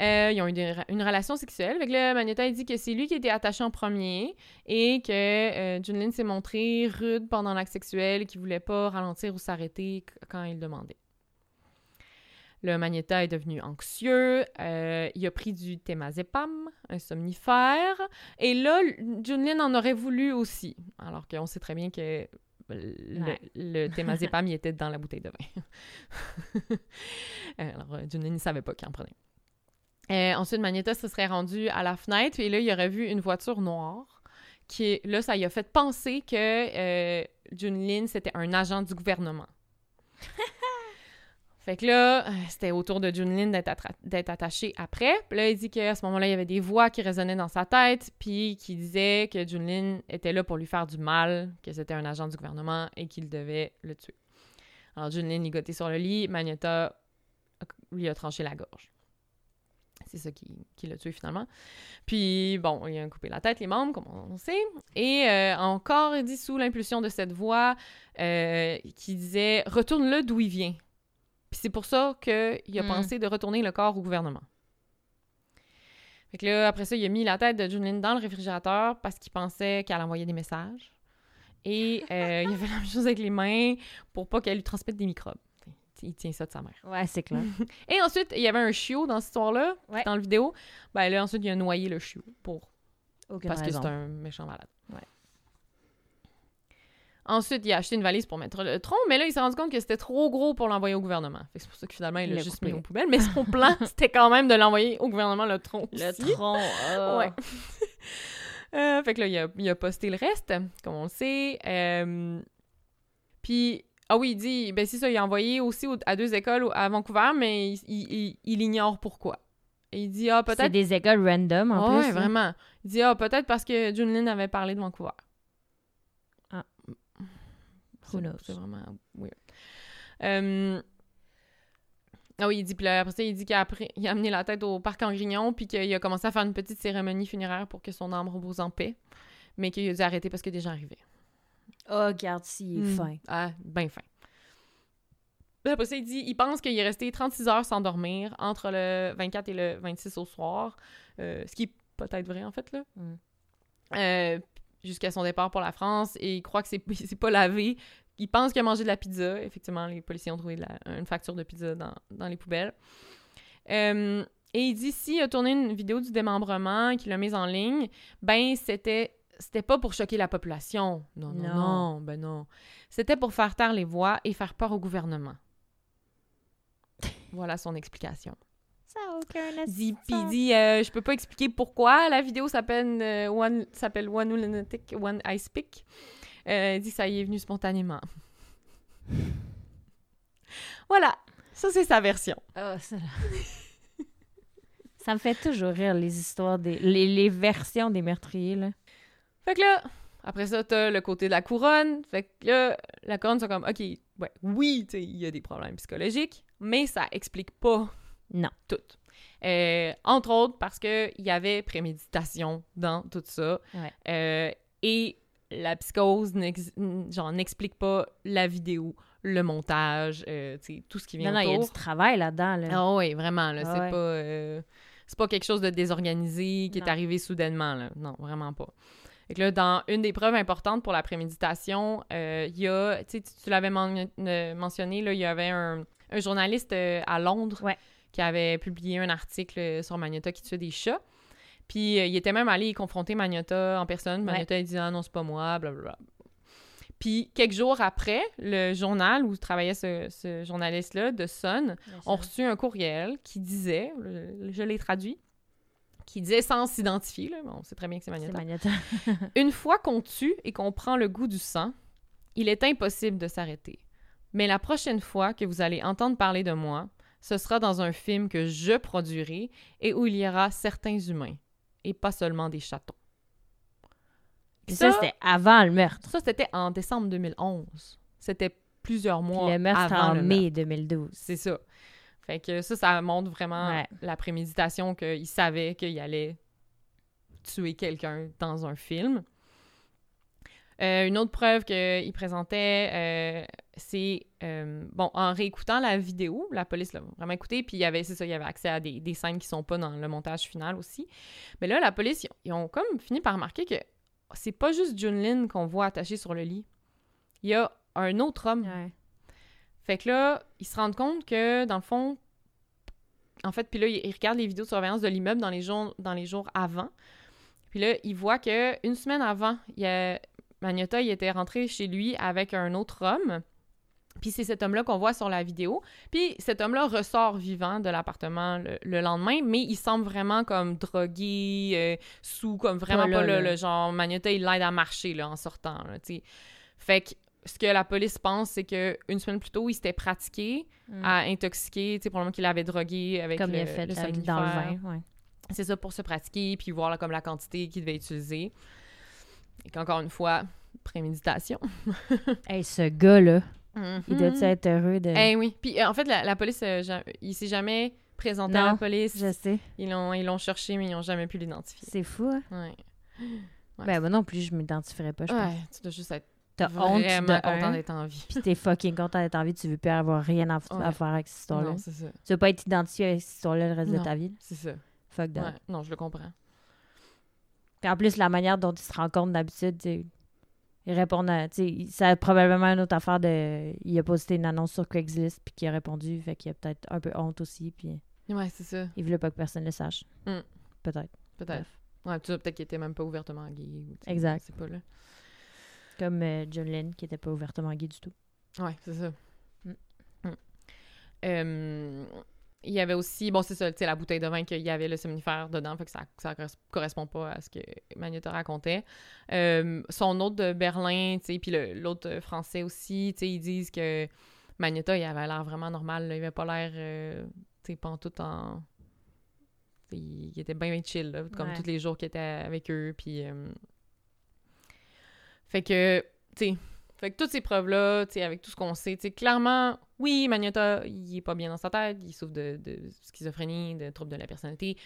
Euh, ils ont eu des une relation sexuelle. Fait que là, Magneta il dit que c'est lui qui était attaché en premier et que euh, Junlin s'est montré rude pendant l'acte sexuel, qu'il voulait pas ralentir ou s'arrêter quand il demandait. Le Magneta est devenu anxieux. euh, il a pris du temazepam, un somnifère. Et là, Junlin en aurait voulu aussi. Alors qu'on sait très bien que le, Ouais. le temazepam, il était dans la bouteille de vin. alors, Junlin ne savait pas qu'il en prenait. Euh, ensuite, Magneta se serait rendu à la fenêtre et là, il aurait vu une voiture noire qui est... Là, ça lui a fait penser que euh, Junlin, c'était un agent du gouvernement. fait que là, euh, c'était au tour de Junlin d'être attaché après. Puis là, il dit qu'à ce moment-là, il y avait des voix qui résonnaient dans sa tête, puis qui disaient que Junlin était là pour lui faire du mal, que c'était un agent du gouvernement et qu'il devait le tuer. Alors, Junlin ligoté sur le lit, Magneta lui a tranché la gorge. C'est ça qui, qui l'a tué finalement. Puis, bon, il a coupé la tête, les membres, comme on sait. Et euh, encore, il dit sous l'impulsion de cette voix euh, qui disait « Retourne-le d'où il vient ». Puis c'est pour ça qu'il a Mm. pensé de retourner le corps au gouvernement. Fait que là, après ça, il a mis la tête de Junlin dans le réfrigérateur parce qu'il pensait qu'elle envoyait des messages. Et euh, il a fait la même chose avec les mains pour pas qu'elle lui transmette des microbes. Il tient ça de sa mère. Ouais, c'est clair. Et ensuite, il y avait un chiot dans cette histoire-là, Ouais. dans la vidéo. Ben là, ensuite, il a noyé le chiot pour Aucune parce raison. que c'est un méchant malade. Ouais. Ensuite, il a acheté une valise pour mettre le tronc, mais là, il s'est rendu compte que c'était trop gros pour l'envoyer au gouvernement. Fait que C'est pour ça que finalement, il l'a juste coupé. mis aux poubelles. Mais son plan, c'était quand même de l'envoyer au gouvernement, le tronc Le aussi. tronc. ah. Ouais. Euh, fait que là, il a, il a posté le reste, comme on le sait. Euh, Puis, ah oui, il dit, ben c'est ça, il a envoyé aussi au- à deux écoles à Vancouver, mais il, il- il- il ignore pourquoi. Et il dit, ah, C'est peut-être des écoles random en Ah plus. là. vraiment. Il dit, ah, peut-être parce que Junlin avait parlé de Vancouver. Ah. C'est- Who knows? C'est vraiment weird. Euh, Ah oui, il dit, puis là, après ça, il dit qu'il a, appris- il a amené la tête au parc en grignon, puis qu'il a commencé à faire une petite cérémonie funéraire pour que son âme repose en paix, mais qu'il a dû arrêter parce que des gens arrivaient. Oh, regarde s'il est Mm. fin. Ah, ben fin. Après ça, il dit, il pense qu'il est resté 36 heures sans dormir entre le 24 et le 26 au soir, euh, ce qui est peut-être vrai, en fait, là. Mm. Euh, jusqu'à son départ pour la France, et il croit que c'est il s'est pas lavé. Il pense qu'il a mangé de la pizza. Effectivement, les policiers ont trouvé la- une facture de pizza dans, dans les poubelles. Euh, et il dit, s'il a tourné une vidéo du démembrement, qu'il l'a mise en ligne, ben, c'était... C'était pas pour choquer la population. Non, non, Non. non, ben non. C'était pour faire taire les voix et faire peur au gouvernement. voilà son explication. Ça a aucun Dit, puis dit, euh, je peux pas expliquer pourquoi la vidéo s'appelle euh, One, s'appelle One Lunatic, One Ice Pick. Euh, dit ça y est venu spontanément. voilà, ça c'est sa version. Ah, ça... ça me fait toujours rire, les histoires des... Les, les versions des meurtriers, là. Fait que là, après ça, t'as le côté de la couronne. Fait que là, la couronne, c'est comme, OK, ouais, oui, il y a des problèmes psychologiques, mais ça explique pas Non. tout. Euh, entre autres parce qu'il y avait préméditation dans tout ça. Ouais. Euh, et la psychose n'explique pas la vidéo, le montage, euh, tout ce qui vient Non, non, il y a autour. du travail là-dedans, là. Ah oui, vraiment, là, Ah c'est ouais. pas... euh, c'est pas quelque chose de désorganisé qui est arrivé soudainement, là. Non, vraiment pas. Fait que là, dans une des preuves importantes pour la préméditation, euh, il y a... Tu tu- l'avais men- euh, mentionné, là, il y avait un, un journaliste euh, à Londres Ouais. qui avait publié un article sur Magnota qui tuait des chats. Puis euh, il était même allé confronter Magnota en personne. Ouais. Magnota, il dit « Ah non, c'est pas moi, blablabla. » Puis quelques jours après, le journal où travaillait ce, ce journaliste-là, de Sun, ont reçu un courriel qui disait, je l'ai traduit, qui disait sans s'identifier, là, on sait très bien que c'est. Magneta. Une fois qu'on tue et qu'on prend le goût du sang, il est impossible de s'arrêter. Mais la prochaine fois que vous allez entendre parler de moi, ce sera dans un film que je produirai et où il y aura certains humains, et pas seulement des chatons. Puis ça, c'était avant le meurtre. ça, c'était en décembre 2011. C'était plusieurs Puis mois le meurtre avant en le mai meurtre. 2012. C'est ça. Fait que ça, ça montre vraiment Ouais. la préméditation qu'il savait qu'il allait tuer quelqu'un dans un film. Euh, une autre preuve qu'il présentait, euh, c'est euh, bon en réécoutant la vidéo, la police l'a vraiment écouté, puis il y avait c'est ça, il y avait accès à des, des scènes qui sont pas dans le montage final aussi. Mais là, la police, ils ont, ils ont comme fini par remarquer que c'est pas juste Junlin qu'on voit attaché sur le lit. Il y a un autre homme Ouais. Fait que là, ils se rendent compte que, dans le fond, en fait, puis là, ils regardent les vidéos de surveillance de l'immeuble dans les jours, dans les jours avant. Puis là, ils voient que une semaine avant, il y a, Magnota, il était rentré chez lui avec un autre homme. Puis c'est cet homme-là qu'on voit sur la vidéo. Puis cet homme-là ressort vivant de l'appartement le, le lendemain, mais il semble vraiment comme drogué, euh, sous, comme vraiment Pas pas, là, le, le genre Magnota, il l'aide à marcher là, en sortant. Là, fait que ce que la police pense, c'est que une semaine plus tôt, il s'était pratiqué Mm. à intoxiquer, tu sais, probablement qu'il avait drogué avec Comme le, il a fait le avec- dans le vin. Ouais. C'est ça pour se pratiquer, puis voir là, comme la quantité qu'il devait utiliser. Et qu'encore une fois, préméditation. Hey, ce gars-là, il Mhm. doit être heureux de. Eh oui. Puis euh, en fait, la, la police, euh, il s'est jamais présenté à la police. Je sais. Ils l'ont ils l'ont cherché, mais ils n'ont jamais pu l'identifier. C'est fou, hein? Ouais. Ouais. Ben, moi non plus, je m'identifierais pas, je pense. Ouais, tu dois juste être T'as honte de content d'être en vie. puis t'es fucking content d'être en vie, tu veux plus avoir rien à, faire avec cette histoire-là. Non, c'est ça. Tu veux pas être identifié avec cette histoire-là le reste de ta vie. C'est ça. Fuck that. Ouais. Non, je le comprends. Puis en plus, la manière dont ils se rencontrent d'habitude, tu ils répondent à. Tu sais, ça a probablement une autre affaire de. Il a posté une annonce sur Craigslist, puis qu'il a répondu, fait qu'il a peut-être un peu honte aussi, puis Ouais, c'est ça. il voulait pas que personne le sache. Mm. Peut-être. Peut-être. Bref. Ouais, tu sais, peut-être qu'il était même pas ouvertement gay. ou, tu sais, Exact. C'est pas là. Comme euh, John Lennon, qui était pas ouvertement gay du tout. Ouais, c'est ça. Mm. Mm. Euh, il y avait aussi, bon, c'est ça, tu sais, la bouteille de vin qu'il y avait le somnifère dedans, fait que ça, corres- correspond pas à ce que Magnota racontait. Euh, son autre de Berlin, tu sais, puis l'autre français aussi, tu sais, ils disent que Magnota, il avait l'air vraiment normal, là, il avait pas l'air, euh, tu sais, pantoute en... Il, il était bien, bien chill, là, comme Ouais. tous les jours qu'il était avec eux, puis... Fait que, tu sais, fait que toutes ces preuves-là, tu sais, avec tout ce qu'on sait, tu sais, clairement, oui, Magnota, il est pas bien dans sa tête, il souffre de, de schizophrénie, de troubles de la personnalité,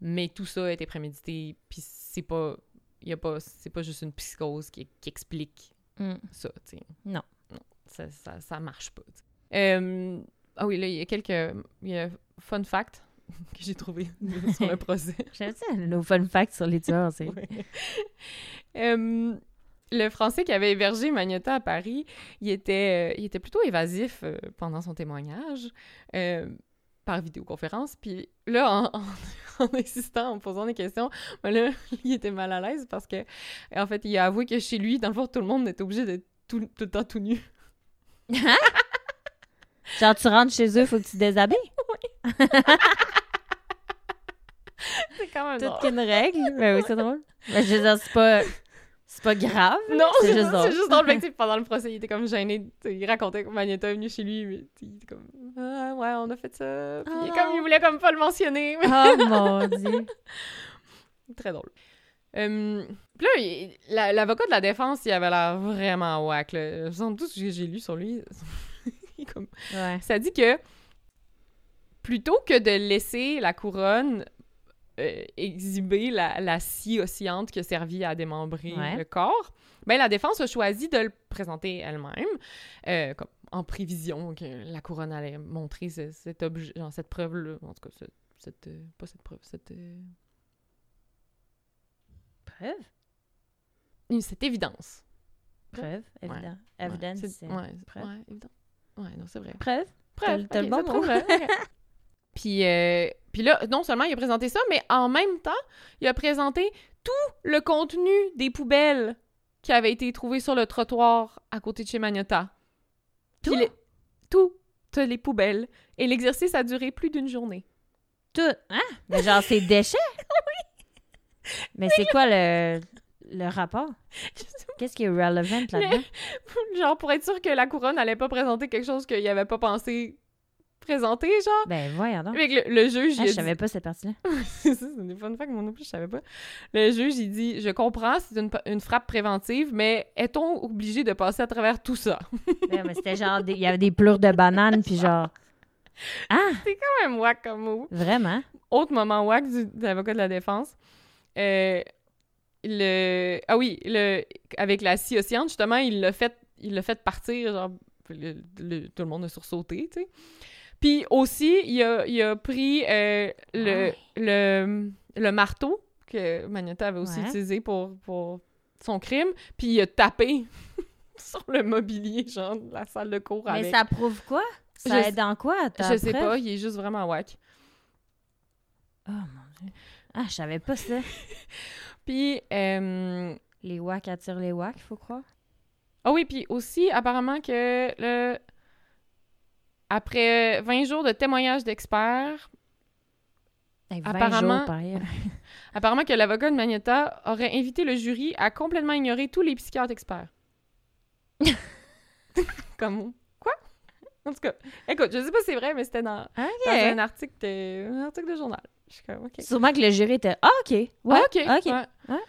mais tout ça a été prémédité, puis c'est pas, y a pas, c'est pas juste une psychose qui, qui explique Mm. ça, tu sais. Non. Non, ça, ça, ça marche pas. Euh, ah oui, là, il y a quelques, il y a fun fact que j'ai trouvé sur le procès. J'aime ça, nos fun facts sur les tueurs, c'est. Ouais. Euh, le Français qui avait hébergé Magnota à Paris, il était, euh, il était plutôt évasif euh, pendant son témoignage euh, par vidéoconférence. Puis là, en, en, en insistant, en posant des questions, ben là, il était mal à l'aise parce que, en fait, il a avoué que chez lui, dans le fond, tout le monde était obligé d'être tout, tout le temps tout nu. Genre, tu rentres chez eux, faut que tu te déshabilles. C'est quand même Toute drôle. qu'une règle. Ben oui, c'est drôle. Ben, je veux dire, c'est pas. C'est pas grave. Non, C'est juste drôle. C'est juste drôle. Que, pendant le procès, il était comme gêné. Il racontait que Magneta est venu chez lui, mais il était comme Ah, ouais, on a fait ça. Puis Oh il, comme, il voulait comme pas le mentionner. Oh mon dieu. Très drôle. Euh, puis là, la- l'avocat de la défense, il avait l'air vraiment whack. Là. Je sens tout ce que j'ai lu sur lui. comme- Ouais. Ça dit que plutôt que de laisser la couronne euh, exhiber la, la scie oscillante qui a servi à démembrer Ouais. le corps, ben la défense a choisi de le présenter elle-même, euh, comme en prévision que la couronne allait montrer ce- cet objet, genre cette preuve-là, en tout cas, ce- cette, euh, pas cette preuve, cette, Preuve? cette évidence. Preuve, évident. Ouais, Evidence, c'est- c'est ouais, preuve. ouais, évident. Ouais, non, c'est vrai. Preuve? Preuve, T'as- le bon mot. Puis, euh, puis là, non seulement il a présenté ça, mais en même temps, il a présenté tout le contenu des poubelles qui avaient été trouvées sur le trottoir à côté de chez Magnota. Tout? les- toutes les poubelles. Et l'exercice a duré plus d'une journée. Tout? Hein? Mais genre, c'est déchets? oui. Mais c'est quoi le, le rapport? Qu'est-ce qui est relevant là-dedans? genre, pour être sûr que la couronne n'allait pas présenter quelque chose qu'il avait pas pensé présenter, genre. Ben, voyons donc. Le, le juge, Ah, je dit- savais pas cette partie-là. c'est ça, c'est des fun facts, moi non plus, je savais pas. Le juge, il dit Je comprends, c'est une, une frappe préventive, mais est-on obligé de passer à travers tout ça? Ouais, mais c'était genre, il y avait des pleurs de bananes, puis genre. Ah, Quand même wack comme mot. vraiment? Autre moment wack du, de l'avocat de la défense. Euh, le. Ah oui, le, avec la scie oscillante, justement, il l'a fait, il l'a fait partir, genre. le- le- tout le monde a sursauté, tu sais. Puis aussi, il a, il a pris euh, le, Ouais. le, le marteau que Magnota avait aussi Ouais. utilisé pour, pour son crime, puis il a tapé sur le mobilier, genre, de la salle de cours Mais avec. ça prouve quoi? Ça Je aide en quoi? Je sais preuve? pas, il est juste vraiment whack. Oh mon dieu. Ah, je savais pas ça. Puis, euh, Les wacks attirent les wacks, faut croire. Ah oui, puis aussi, apparemment que le... après 20 jours de témoignages d'experts, Hey, 20 Apparemment- jours, apparemment que l'avocat de Magneta aurait invité le jury à complètement ignorer tous les psychiatres experts. Comme quoi? En tout cas, écoute, je sais pas si c'est vrai, mais c'était dans, dans OK. un article de, un article de journal. Je suis comme. Sûrement que le jury était Ah, OK. Ouais, Ah, OK. OK. ouais. Ouais.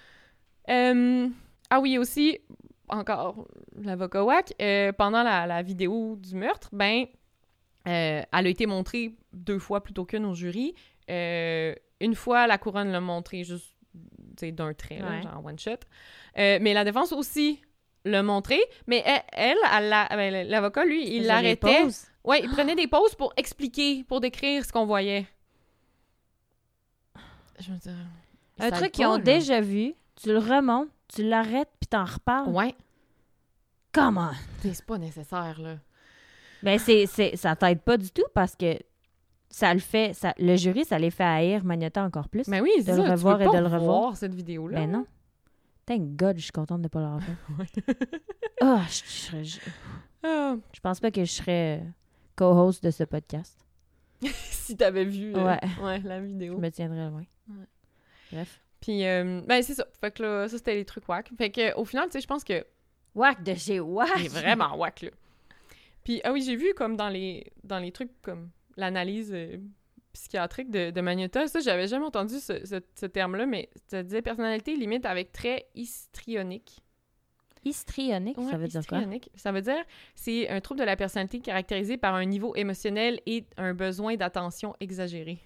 Euh, ah oui, aussi, encore l'avocat WAC, euh, pendant la, la vidéo du meurtre, ben, euh, elle a été montrée deux fois plutôt qu'une au jury. Euh, une fois, la couronne l'a montrée juste d'un trait, là, Ouais. genre one shot. Euh, mais la défense aussi l'a montré, mais elle, elle, ben, l'avocat, lui, il l'arrêtait. pauses. Ouais, il prenait des pauses pour expliquer, pour décrire ce qu'on voyait. Je veux dire. Un truc qu'ils ont là. déjà vu, tu le remontes, tu l'arrêtes, puis t'en reparles. Ouais. Comment? C'est pas nécessaire, là. Ben, c'est, c'est, ça t'aide pas du tout parce que ça le fait. Ça, le jury, ça les fait haïr Magneta encore plus. Mais oui, c'est De le ça. tu revoir et pas de le revoir. voir cette vidéo-là. Ben non. Thank God, je suis contente de pas l'avoir fait. Ah, je, je serais- je- Ah, je pense pas que je serais euh, co-host de ce podcast. si t'avais vu euh, Ouais. ouais, la Je vidéo. me tiendrais loin. Ouais. Bref. Puis, euh, ben c'est ça. Fait que là, ça, c'était les trucs whack. Fait que au final, tu sais, je pense que Wack de chez Wack! c'est vraiment whack, là. Puis, ah oui, j'ai vu comme dans les, dans les trucs comme l'analyse euh, psychiatrique de, de ça, j'avais jamais entendu ce, ce- ce terme-là, mais ça disait personnalité limite avec trait histrionique. Histrionique, ça veut dire quoi? histrionique. Ça veut dire c'est un trouble de la personnalité caractérisé par un niveau émotionnel et un besoin d'attention exagéré.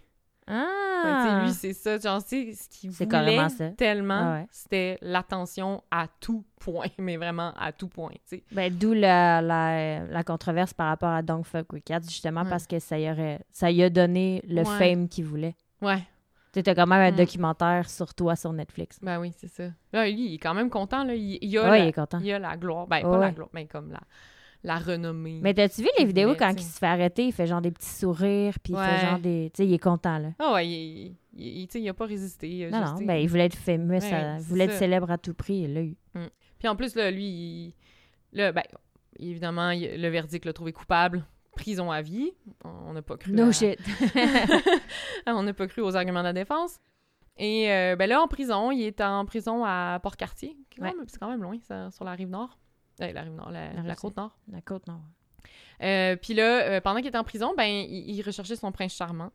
Ouais, Ah! lui, c'est ça. Genre, sais, ce qu'il C'est voulait ça. tellement, Ah ouais. c'était l'attention à tout point, mais vraiment à tout point, tu sais. Ben, d'où la, la, la controverse par rapport à Don't Fuck With Cats, justement, Ouais. parce que ça y, aurait, ça y a donné le fame qu'il voulait. Ouais, Tu quand même un Mm. documentaire sur toi sur Netflix. ben oui, c'est ça. Là, lui, il est quand même content, là. Il, il a, Ouais, la, il est content. il a la gloire. Ben, pas la gloire, mais comme la, la renommée. Mais t'as-tu vu les vidéos quand il se fait arrêter, il fait genre des petits sourires, puis il fait genre des... Tu sais, il est content, là. Ah ouais, il, il, il- a pas résisté. il a Non, juste, non, ben il voulait être fameux, ça- Ouais, il c'est voulait être ça. célèbre à tout prix, il l'a eu. Puis en plus, là, lui, il- là, ben, évidemment, le verdict l'a trouvé coupable. Prison à vie. On n'a pas cru. No à- shit. on n'a pas cru aux arguments de la défense. Et euh, ben là, en prison, il est en prison à Port-Cartier. qui est quand Ouais. C'est quand même loin, ça, sur la rive nord. Euh, la rive nord, la, La la rive côte nord. La côte, non. Euh, puis là, euh, pendant qu'il était en prison, ben, il, il recherchait son prince charmant.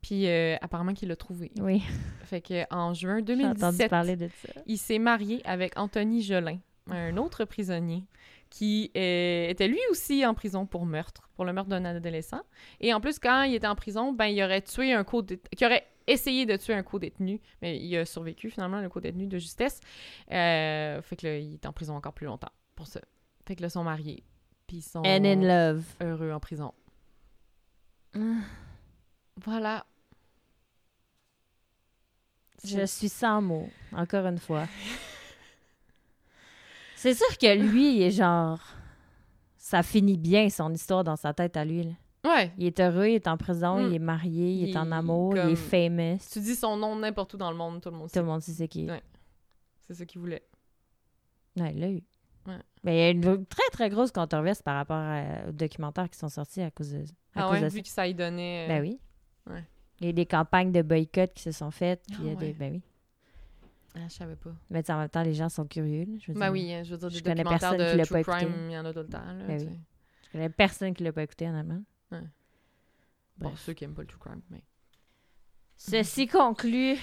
Puis euh, apparemment qu'il l'a trouvé. Oui, Fait que en juin j'ai entendu 2017, parler de ça. il s'est marié avec Anthony Gelin, un autre prisonnier qui euh, était lui aussi en prison pour meurtre, pour le meurtre d'un adolescent. Et en plus, quand il était en prison, ben il aurait tué un co qui aurait essayé de tuer un co-détenu, mais il a survécu finalement, le co-détenu de justesse. Euh, fait que là, il est en prison encore plus longtemps pour ça. Fait que là, ils sont mariés. Puis ils sont And in love. heureux en prison. Ah. Voilà. Je suis sans mots, encore une fois. C'est sûr que lui, il est genre... Ça finit bien, son histoire, dans sa tête à lui. là. Ouais. Il est heureux, il est en prison, Mm. il est marié, il, est en amour, il est famous. Tu dis son nom n'importe où dans le monde, tout le monde Tout sait. le monde sait c'est qui. Ouais. C'est ce qu'il voulait. Ouais, il l'a eu. Mais il y a une très, très grosse controverse par rapport à- aux documentaires qui sont sortis à cause de, à Ah cause ouais, de vu ça. que ça y donnait... euh, Ben oui. Ouais. Il y a des campagnes de boycott qui se sont faites. Puis Ah il y a des... ouais. Ben oui. Ah, je savais pas. Mais en même temps, les gens sont curieux. là, je veux Ben dire. oui, hein, je veux dire, des Je connais documentaires personne de qui l'a true pas écouté. crime, il y en a tout le temps, là, Ben oui. Je connais personne qui l'a pas écouté en allemand. Bon, ceux qui aiment pas le true crime, mais... Ceci conclut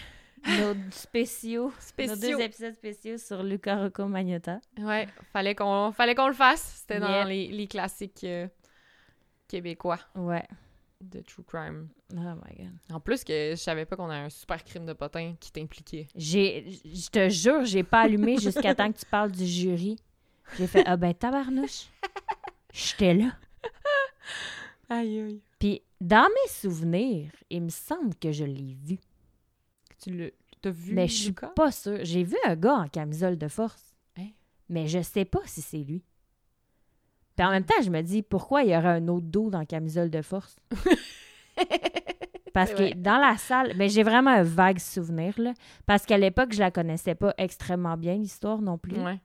nos spéciaux, nos deux épisodes spéciaux sur Luca Rocco Magnotta. Ouais, fallait qu'on fallait qu'on le fasse. C'était dans les, les classiques euh, québécois Ouais. de true crime. Oh my god. En plus que je savais pas qu'on a un super crime de potin qui t'impliquait. J'ai, je te jure, j'ai pas allumé jusqu'à temps que tu parles du jury. J'ai fait ah ben tabarnouche. J'étais là. Aïe aïe. Puis dans mes souvenirs, il me semble que je l'ai vu. Tu l'as t'as vu mais je suis pas sûre. J'ai vu un gars en camisole de force. Hein? Mais je sais pas si c'est lui. Puis en même temps, je me dis pourquoi il y aurait un autre dos dans la camisole de force? Parce que vrai. dans la salle, mais j'ai vraiment un vague souvenir là, parce qu'à l'époque je la connaissais pas extrêmement bien l'histoire non plus. Ouais.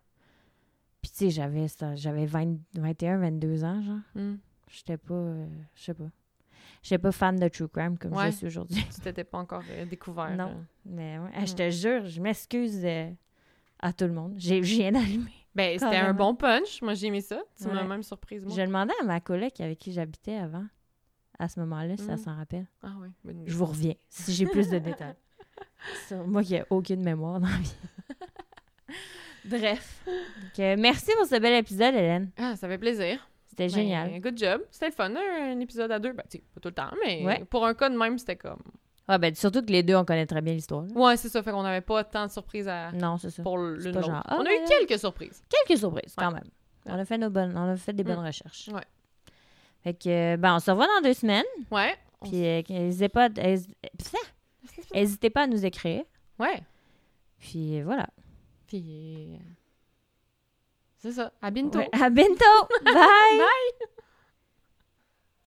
Puis tu sais, j'avais ça, j'avais 20 21 22 ans genre. Hmm. J'étais pas. euh, je sais pas. J'étais pas fan de True Crime comme Ouais. je suis aujourd'hui. Tu t'étais pas encore euh, découvert. Non. euh. Mais ouais, ah, je te jure, je m'excuse euh, à tout le monde. J'ai rien allumé. Ben, c'était un bon punch. Moi, j'ai aimé ça. Tu m'as Ouais. même surprise, moi. Je demandais à ma collègue avec qui j'habitais avant, à ce moment-là, si Mm. elle s'en rappelle. Ah oui. bonne. Je vous reviens si j'ai plus de détails. Sur moi qui n'ai aucune mémoire dans la vie. Bref. Donc, euh, merci pour ce bel épisode, Hélène. Ah, ça fait plaisir. C'était Ben, génial. good job. C'était le fun, un, un épisode à deux. Ben, tu sais, pas tout le temps, mais Ouais. pour un cas de même, c'était comme. Ouais, ben, surtout que les deux, on connaît très bien l'histoire. Ouais, c'est ça. Fait qu'on n'avait pas tant de surprises à... Non, c'est ça. pour pas l'autre. genre, ah, On a ben eu là. quelques surprises. Quelques surprises, quand Ouais. même. On a fait, nos bonnes, on a fait des bonnes Mm. recherches. Ouais. Fait que, ben, on se revoit dans deux semaines. Ouais. Puis, euh, n'hésitez pas, hési- n'hésitez pas à nous écrire. Ouais. Puis, euh, voilà. Puis. C'est ça. À bientôt. Ouais, à bientôt. Bye. Bye.